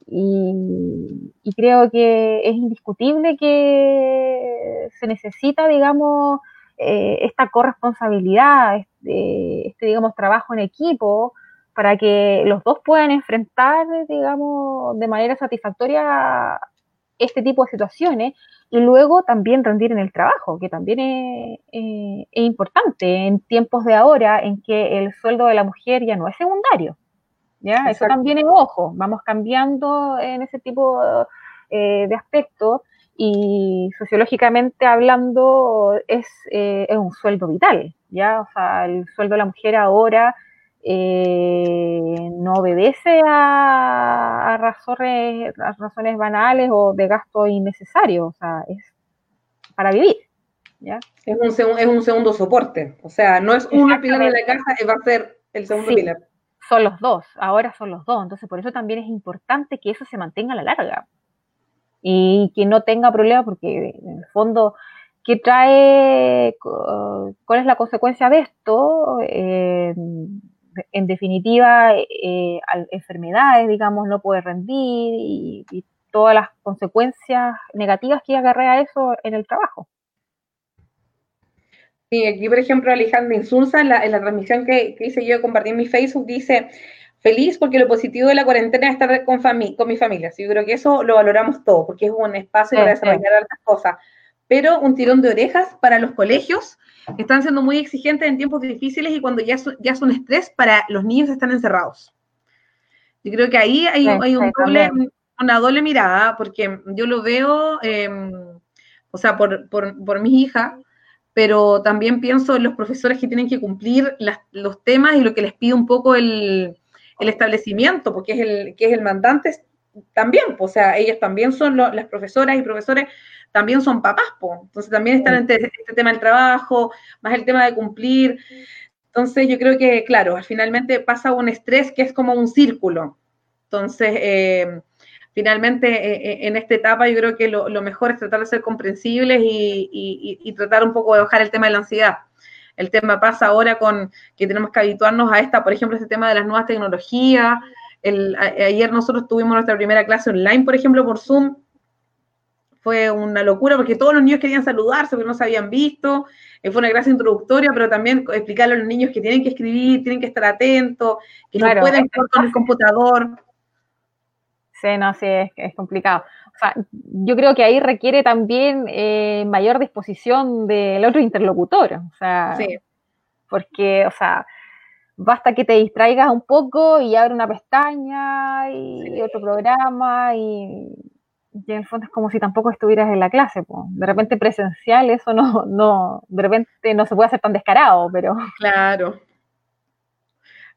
y, creo que es indiscutible que se necesita, digamos, eh, esta corresponsabilidad, este, este, digamos, trabajo en equipo para que los dos puedan enfrentar, digamos, de manera satisfactoria este tipo de situaciones y luego también rendir en el trabajo, que también es, es importante en tiempos de ahora en que el sueldo de la mujer ya no es secundario. ¿ya? Eso también es ojo, vamos cambiando en ese tipo eh, de aspectos y sociológicamente hablando es, eh, es, un sueldo vital, ¿ya? O sea, el sueldo de la mujer ahora eh, no obedece a, razones, a razones banales o de gasto innecesario, o sea, es para vivir. ¿ya? Es, un, es un segundo soporte, o sea, no es una pilar en la casa, va a ser el segundo pilar son los dos, ahora son los dos. Entonces, por eso también es importante que eso se mantenga a la larga y que no tenga problemas, porque en el fondo, ¿qué trae? ¿Cuál es la consecuencia de esto? Eh, en definitiva, eh, enfermedades, digamos, no puede rendir y, todas las consecuencias negativas que agarrea eso en el trabajo. Sí, aquí por ejemplo Alejandra Insulza en la, transmisión que, hice yo, compartí en mi Facebook, dice, feliz porque lo positivo de la cuarentena es estar con, con mi familia. Sí, yo creo que eso lo valoramos todo, porque es un espacio para desarrollar otras cosas. Pero un tirón de orejas para los colegios, que están siendo muy exigentes en tiempos difíciles y cuando ya, ya son estrés para los niños que están encerrados. Yo creo que ahí hay, hay un doble, una doble mirada, porque yo lo veo, em, o sea, por, por, por mis hijas, pero también pienso en los profesores que tienen que cumplir los temas y lo que les pide un poco el, establecimiento, porque es el, que es el mandante también, o sea, ellos también son las profesoras y profesores, también son papás, entonces también están en este, este, tema del trabajo, más el tema de cumplir. Entonces yo creo que, claro, finalmente pasa un estrés que es como un círculo. Entonces, eh, finalmente eh, eh, en esta etapa yo creo que lo, mejor es tratar de ser comprensibles y, tratar un poco de bajar el tema de la ansiedad. El tema pasa ahora con que tenemos que habituarnos a esta, por ejemplo, este tema de las nuevas tecnologías. ayer nosotros tuvimos nuestra primera clase online, por ejemplo, por Zoom. Fue una locura porque todos los niños querían saludarse porque no se habían visto. Eh, fue una clase introductoria, pero también explicarle a los niños que tienen que escribir, tienen que estar atentos, que no pueden estar con el computador. Sí, no, sí, es, complicado. O sea, yo creo que ahí requiere también eh, mayor disposición del otro interlocutor. O sea, porque, o sea, basta que te distraigas un poco y abre una pestaña y otro programa y, en el fondo es como si tampoco estuvieras en la clase. De repente presencial eso no, no, de repente no se puede hacer tan descarado, pero... [LAUGHS] Claro,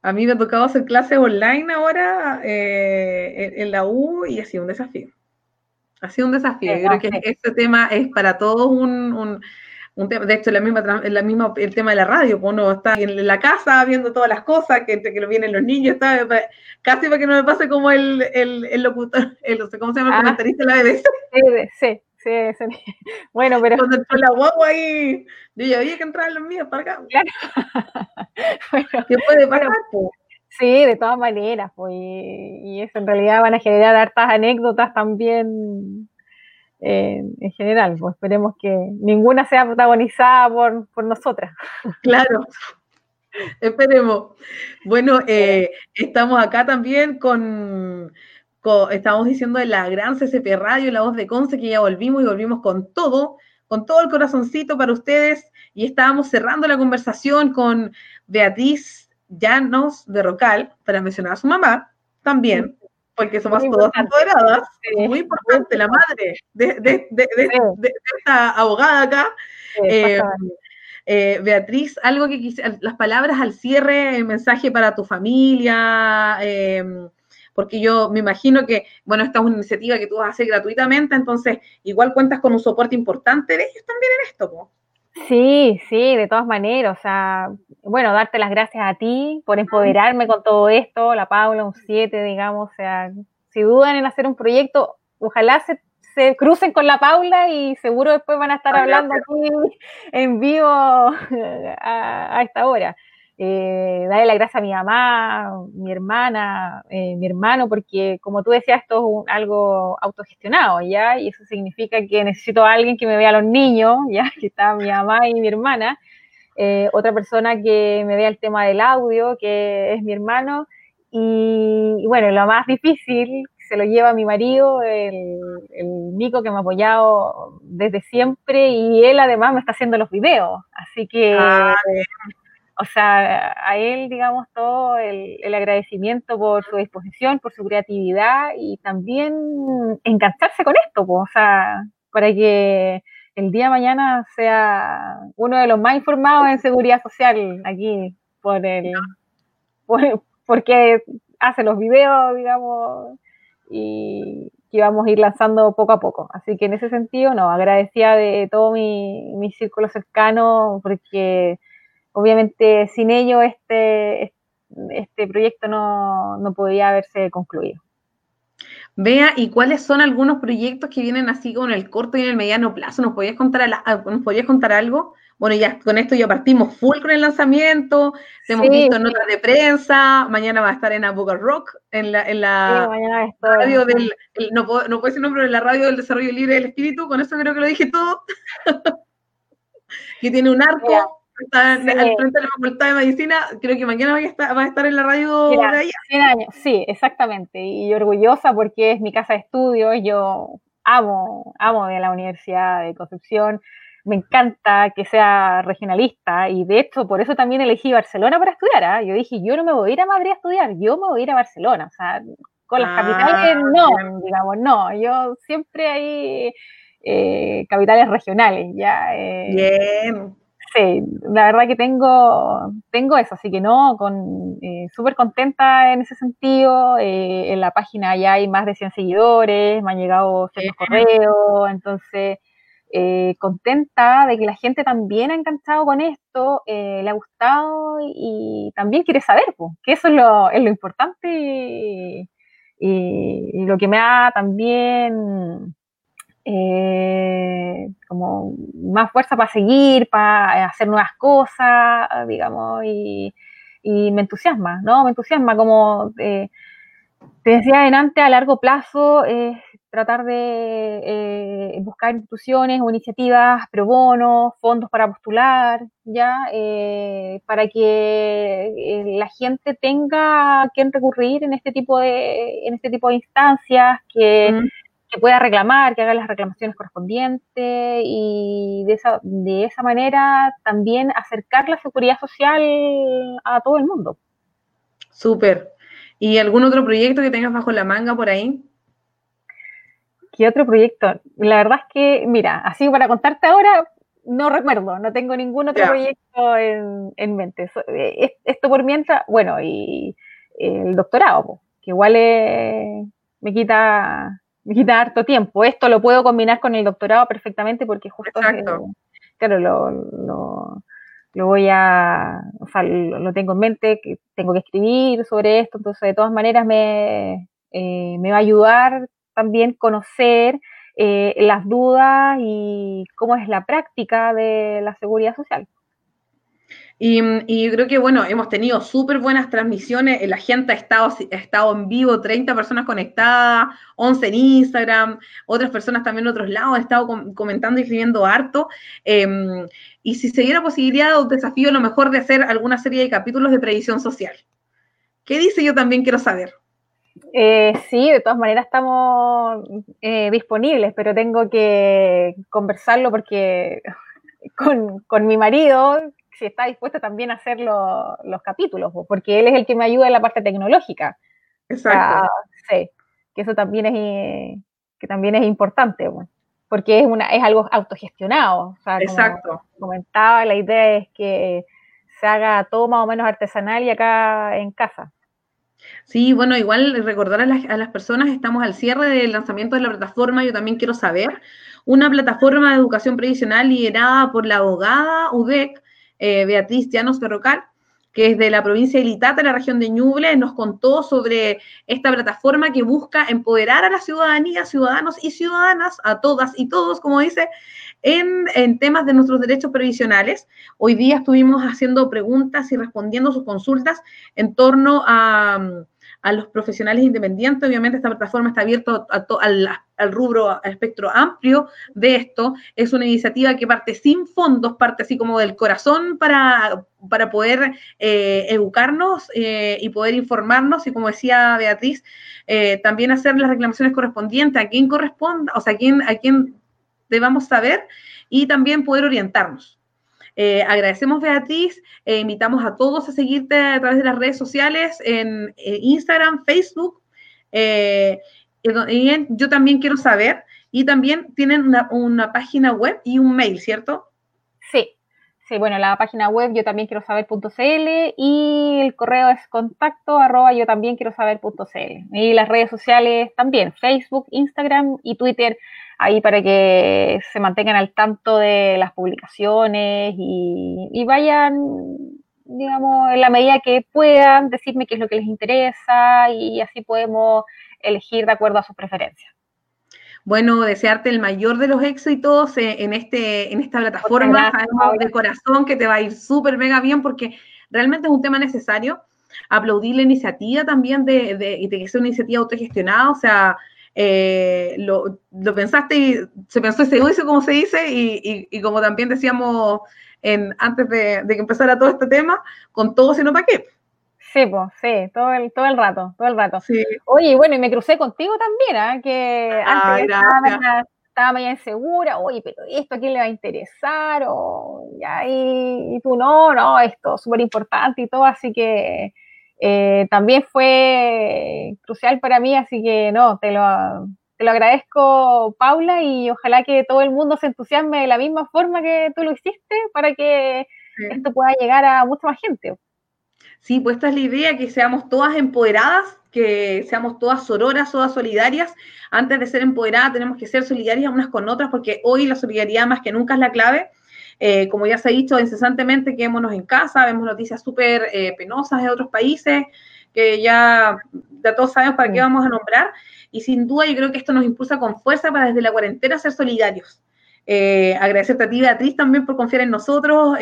a mí me ha tocado hacer clases online ahora eh, en, la U y ha sido un desafío. Ha sido un desafío. Yo creo que este tema es para todos un, tema. De hecho, la misma, la misma, el tema de la radio, pues uno está en la casa viendo todas las cosas, que que lo vienen los niños, está, casi para que no me pase como el, el, locutor, el, ¿cómo se llama? El ah. comentarista de la BBC. Sí, Sí, sí. [LAUGHS] Bueno, pero. Cuando entró la guagua ahí, yo ya había que entrar los míos para acá. Claro. [LAUGHS] ¿Qué puede pasar? sí, de todas maneras, pues, y, eso en realidad van a generar hartas anécdotas también en general. Pues esperemos que ninguna sea protagonizada por, por nosotras. [LAUGHS] Claro. Esperemos. Bueno, eh, estamos acá también con Estábamos diciendo de la gran CCP Radio, la voz de Conce, que ya volvimos y volvimos con todo, con todo el corazoncito para ustedes y estábamos cerrando la conversación con Beatriz Llanos de Rocal para mencionar a su mamá también, porque somos todas empoderadas. Muy importante, la madre de, esta abogada acá. Eh, eh, Beatriz, algo que quise, las palabras al cierre, el mensaje para tu familia, em, porque yo me imagino que, bueno, esta es una iniciativa que tú vas a hacer gratuitamente, entonces igual cuentas con un soporte importante de ellos también en esto, ¿no? Sí, sí, de todas maneras, o sea, bueno, darte las gracias a ti por empoderarme con todo esto, la Paula, un 7, digamos, o sea, si dudan en hacer un proyecto, ojalá se se crucen con la Paula y seguro después van a estar hablando aquí en vivo [LAUGHS] a, esta hora. Eh, darle la gracias a mi mamá, mi hermana, eh, mi hermano, porque como tú decías, esto es algo autogestionado, ¿ya? Y eso significa que necesito a alguien que me vea a los niños, [LAUGHS] ¿ya? Que está mi mamá y mi hermana. Eh, otra persona que me vea el tema del audio, que es mi hermano. y bueno, lo más difícil, se lo lleva mi marido, el, el Nico, que me ha apoyado desde siempre, y él además me está haciendo los videos. Así que, ah, o sea, a él, digamos, todo el, agradecimiento por su disposición, por su creatividad y también engancharse con esto, pues, o sea, para que el día de mañana sea uno de los más informados en seguridad social aquí por el porque hace los videos, digamos, y que vamos a ir lanzando poco a poco. Así que en ese sentido, no, agradecía de todo mi, mi círculo cercano, porque obviamente sin ello este, este proyecto no, no podía haberse concluido. Vea, ¿y cuáles son algunos proyectos que vienen así con el corto y en el mediano plazo? ¿Nos podías contar, ¿nos podías contar algo? Bueno, ya con esto ya partimos full con el lanzamiento, hemos visto notas de prensa, mañana va a estar en Aboga Rock, en la, en la radio del, no, puedo, no puedo decir nombre, en la radio del desarrollo libre del espíritu, con eso creo que lo dije todo, [LAUGHS] que tiene un arco, está en, al frente de la Facultad de Medicina, creo que mañana va a estar, va a estar en la radio de allá. 100 años, sí, exactamente, y orgullosa porque es mi casa de estudio, yo amo, amo de la Universidad de Concepción, me encanta que sea regionalista y de hecho por eso también elegí Barcelona para estudiar. ¿ah? Yo dije, yo no me voy a ir a Madrid a estudiar, yo me voy a ir a Barcelona. O sea, con las capitales ah, no, digamos, no. Yo siempre hay eh, capitales regionales, ya. Eh, Bien. Sí, la verdad que tengo, tengo eso, así que no, con eh, súper contenta en ese sentido. en la página ya hay más de 100 seguidores, me han llegado ciertos correos, entonces eh, contenta de que la gente también ha encantado con esto, eh, le ha gustado y, también quiere saber, que eso es lo, es lo importante y, lo que me da también eh, como más fuerza para seguir, para hacer nuevas cosas, digamos, y, me entusiasma, ¿no? Me entusiasma como te decía adelante a largo plazo tratar de eh, buscar instituciones o iniciativas pro bono, fondos para postular, ya, eh, para que eh, la gente tenga a quien recurrir en este tipo de, en este tipo de instancias, que, que, pueda reclamar, que haga las reclamaciones correspondientes y de esa, de esa manera también acercar la seguridad social a todo el mundo. Súper. ¿Y algún otro proyecto que tengas bajo la manga por ahí? ¿Qué otro proyecto? La verdad es que, mira, así para contarte ahora, no recuerdo, no tengo ningún otro proyecto en, mente. Eh, esto por mientras, bueno, y el doctorado, que igual me quita me quita harto tiempo. Esto lo puedo combinar con el doctorado perfectamente porque justo, claro, lo, lo, voy a, o sea, lo, tengo en mente, que tengo que escribir sobre esto, entonces de todas maneras me, eh, me va a ayudar también conocer eh, las dudas y cómo es la práctica de la seguridad social. Y, creo que, bueno, hemos tenido súper buenas transmisiones. La gente ha estado, ha estado en vivo, 30 personas conectadas, 11 en Instagram, otras personas también en otros lados han estado comentando y escribiendo harto. Em, y si se diera posibilidad o desafío, a lo mejor de hacer alguna serie de capítulos de previsión social. ¿Qué dice? Yo también quiero saber. Eh, sí, de todas maneras estamos eh, disponibles, pero tengo que conversarlo porque [LAUGHS] con, mi marido, si está dispuesto también a hacer los capítulos, porque él es el que me ayuda en la parte tecnológica. Exacto. sí, que eso también es, que también es importante, porque es, una, es algo autogestionado. Exacto. Como comentaba, la idea es que se haga todo más o menos artesanal y acá en casa. Sí, bueno, igual recordar a las, a las, personas, estamos al cierre del lanzamiento de la plataforma, yo también quiero saber, una plataforma de educación previsional liderada por la abogada UDEC, eh, Beatriz Llanos Ferrocal, que es de la provincia de Litata, la región de Ñuble, nos contó sobre esta plataforma que busca empoderar a la ciudadanía, ciudadanos y ciudadanas, a todas y todos, como dice, en, en, temas de nuestros derechos previsionales. Hoy día estuvimos haciendo preguntas y respondiendo sus consultas en torno a a los profesionales independientes. Obviamente esta plataforma está abierta al, al, rubro, al espectro amplio de esto. Es una iniciativa que parte sin fondos, parte así como del corazón para, para poder eh, educarnos eh, y poder informarnos y como decía Beatriz, eh, también hacer las reclamaciones correspondientes a quien corresponda, o sea, a quién, a quién debamos saber y también poder orientarnos. Eh, agradecemos, Beatriz, e invitamos a todos a seguirte a través de las redes sociales, en, Instagram, Facebook. Eh, yo también quiero saber, y también tienen una, página web y un mail, ¿cierto? Sí, sí, bueno, la página web yo también quiero saber.cl y el correo es contacto arroba yo también quiero saber.cl. Y las redes sociales también, Facebook, Instagram y Twitter ahí para que se mantengan al tanto de las publicaciones y, vayan, digamos, en la medida que puedan, decirme qué es lo que les interesa y así podemos elegir de acuerdo a sus preferencias. Bueno, desearte el mayor de los éxitos en, este, en esta plataforma. Sabemos de corazón que te va a ir súper mega bien porque realmente es un tema necesario. Aplaudir la iniciativa también de, de, de que sea una iniciativa autogestionada, o sea, eh, lo, pensaste y se pensó y se hizo como se dice, y, como también decíamos en, antes de, que empezara todo este tema, con todo sino para qué. Sí, pues, sí, todo el, todo el rato, todo el rato. Oye, bueno, y me crucé contigo también, ¿ah? que antes estaba, medio insegura, oye, pero esto a quién le va a interesar, o, y, y tú no, no, esto, súper importante y todo, así que eh, también fue crucial para mí, así que no, te lo, te lo agradezco, Paula, y ojalá que todo el mundo se entusiasme de la misma forma que tú lo hiciste para que esto pueda llegar a mucha más gente. Sí, pues esta es la idea, que seamos todas empoderadas, que seamos todas sororas, todas solidarias. Antes de ser empoderadas tenemos que ser solidarias unas con otras, porque hoy la solidaridad más que nunca es la clave. Eh, como ya se ha dicho incesantemente, quedémonos en casa, vemos noticias súper eh, penosas de otros países que ya, ya todos sabemos para qué vamos a nombrar. Y sin duda yo creo que esto nos impulsa con fuerza para desde la cuarentena ser solidarios. Eh, agradecerte a ti, Beatriz, también por confiar en nosotros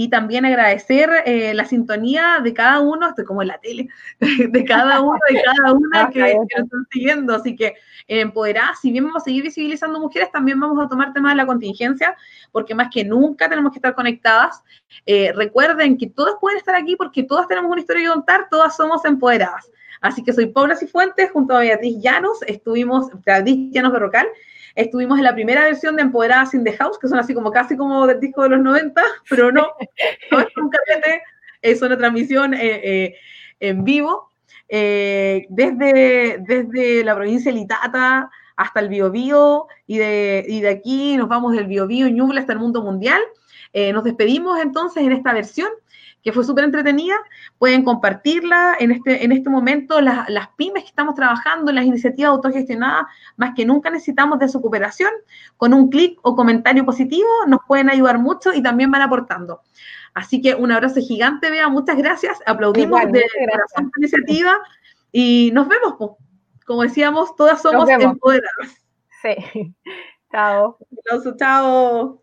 y también agradecer eh, la sintonía de cada uno, estoy como en la tele, [LAUGHS] de cada uno, de cada una que, nos están siguiendo. Así que empoderar, si bien vamos a seguir visibilizando mujeres, también vamos a tomar temas de la contingencia, porque más que nunca tenemos que estar conectadas. Eh, recuerden que todas pueden estar aquí porque todas tenemos una historia que contar, todas somos empoderadas. Así que soy Paula Cifuentes junto a Beatriz Llanos, estuvimos, Beatriz Llanos Berrocal, Estuvimos en la primera versión de Empoderadas in the House, que son así como casi como del disco de los 90, pero no, [LAUGHS] no es un carrete, es una transmisión eh, eh, en vivo eh, desde, desde la provincia de Litata hasta el Biobío y de, y de aquí nos vamos del Biobío y Ñuble hasta el mundo mundial. nos despedimos entonces en esta versión que fue súper entretenida. Pueden compartirla en este, en este momento. Las, las pymes que estamos trabajando, en las iniciativas autogestionadas, más que nunca necesitamos de su cooperación. Con un clic o comentario positivo nos pueden ayudar mucho y también van aportando. Así que un abrazo gigante, Bea, muchas gracias. Aplaudimos de la iniciativa y nos vemos. Como decíamos, todas somos empoderadas. Sí. Chao. Chao, chao.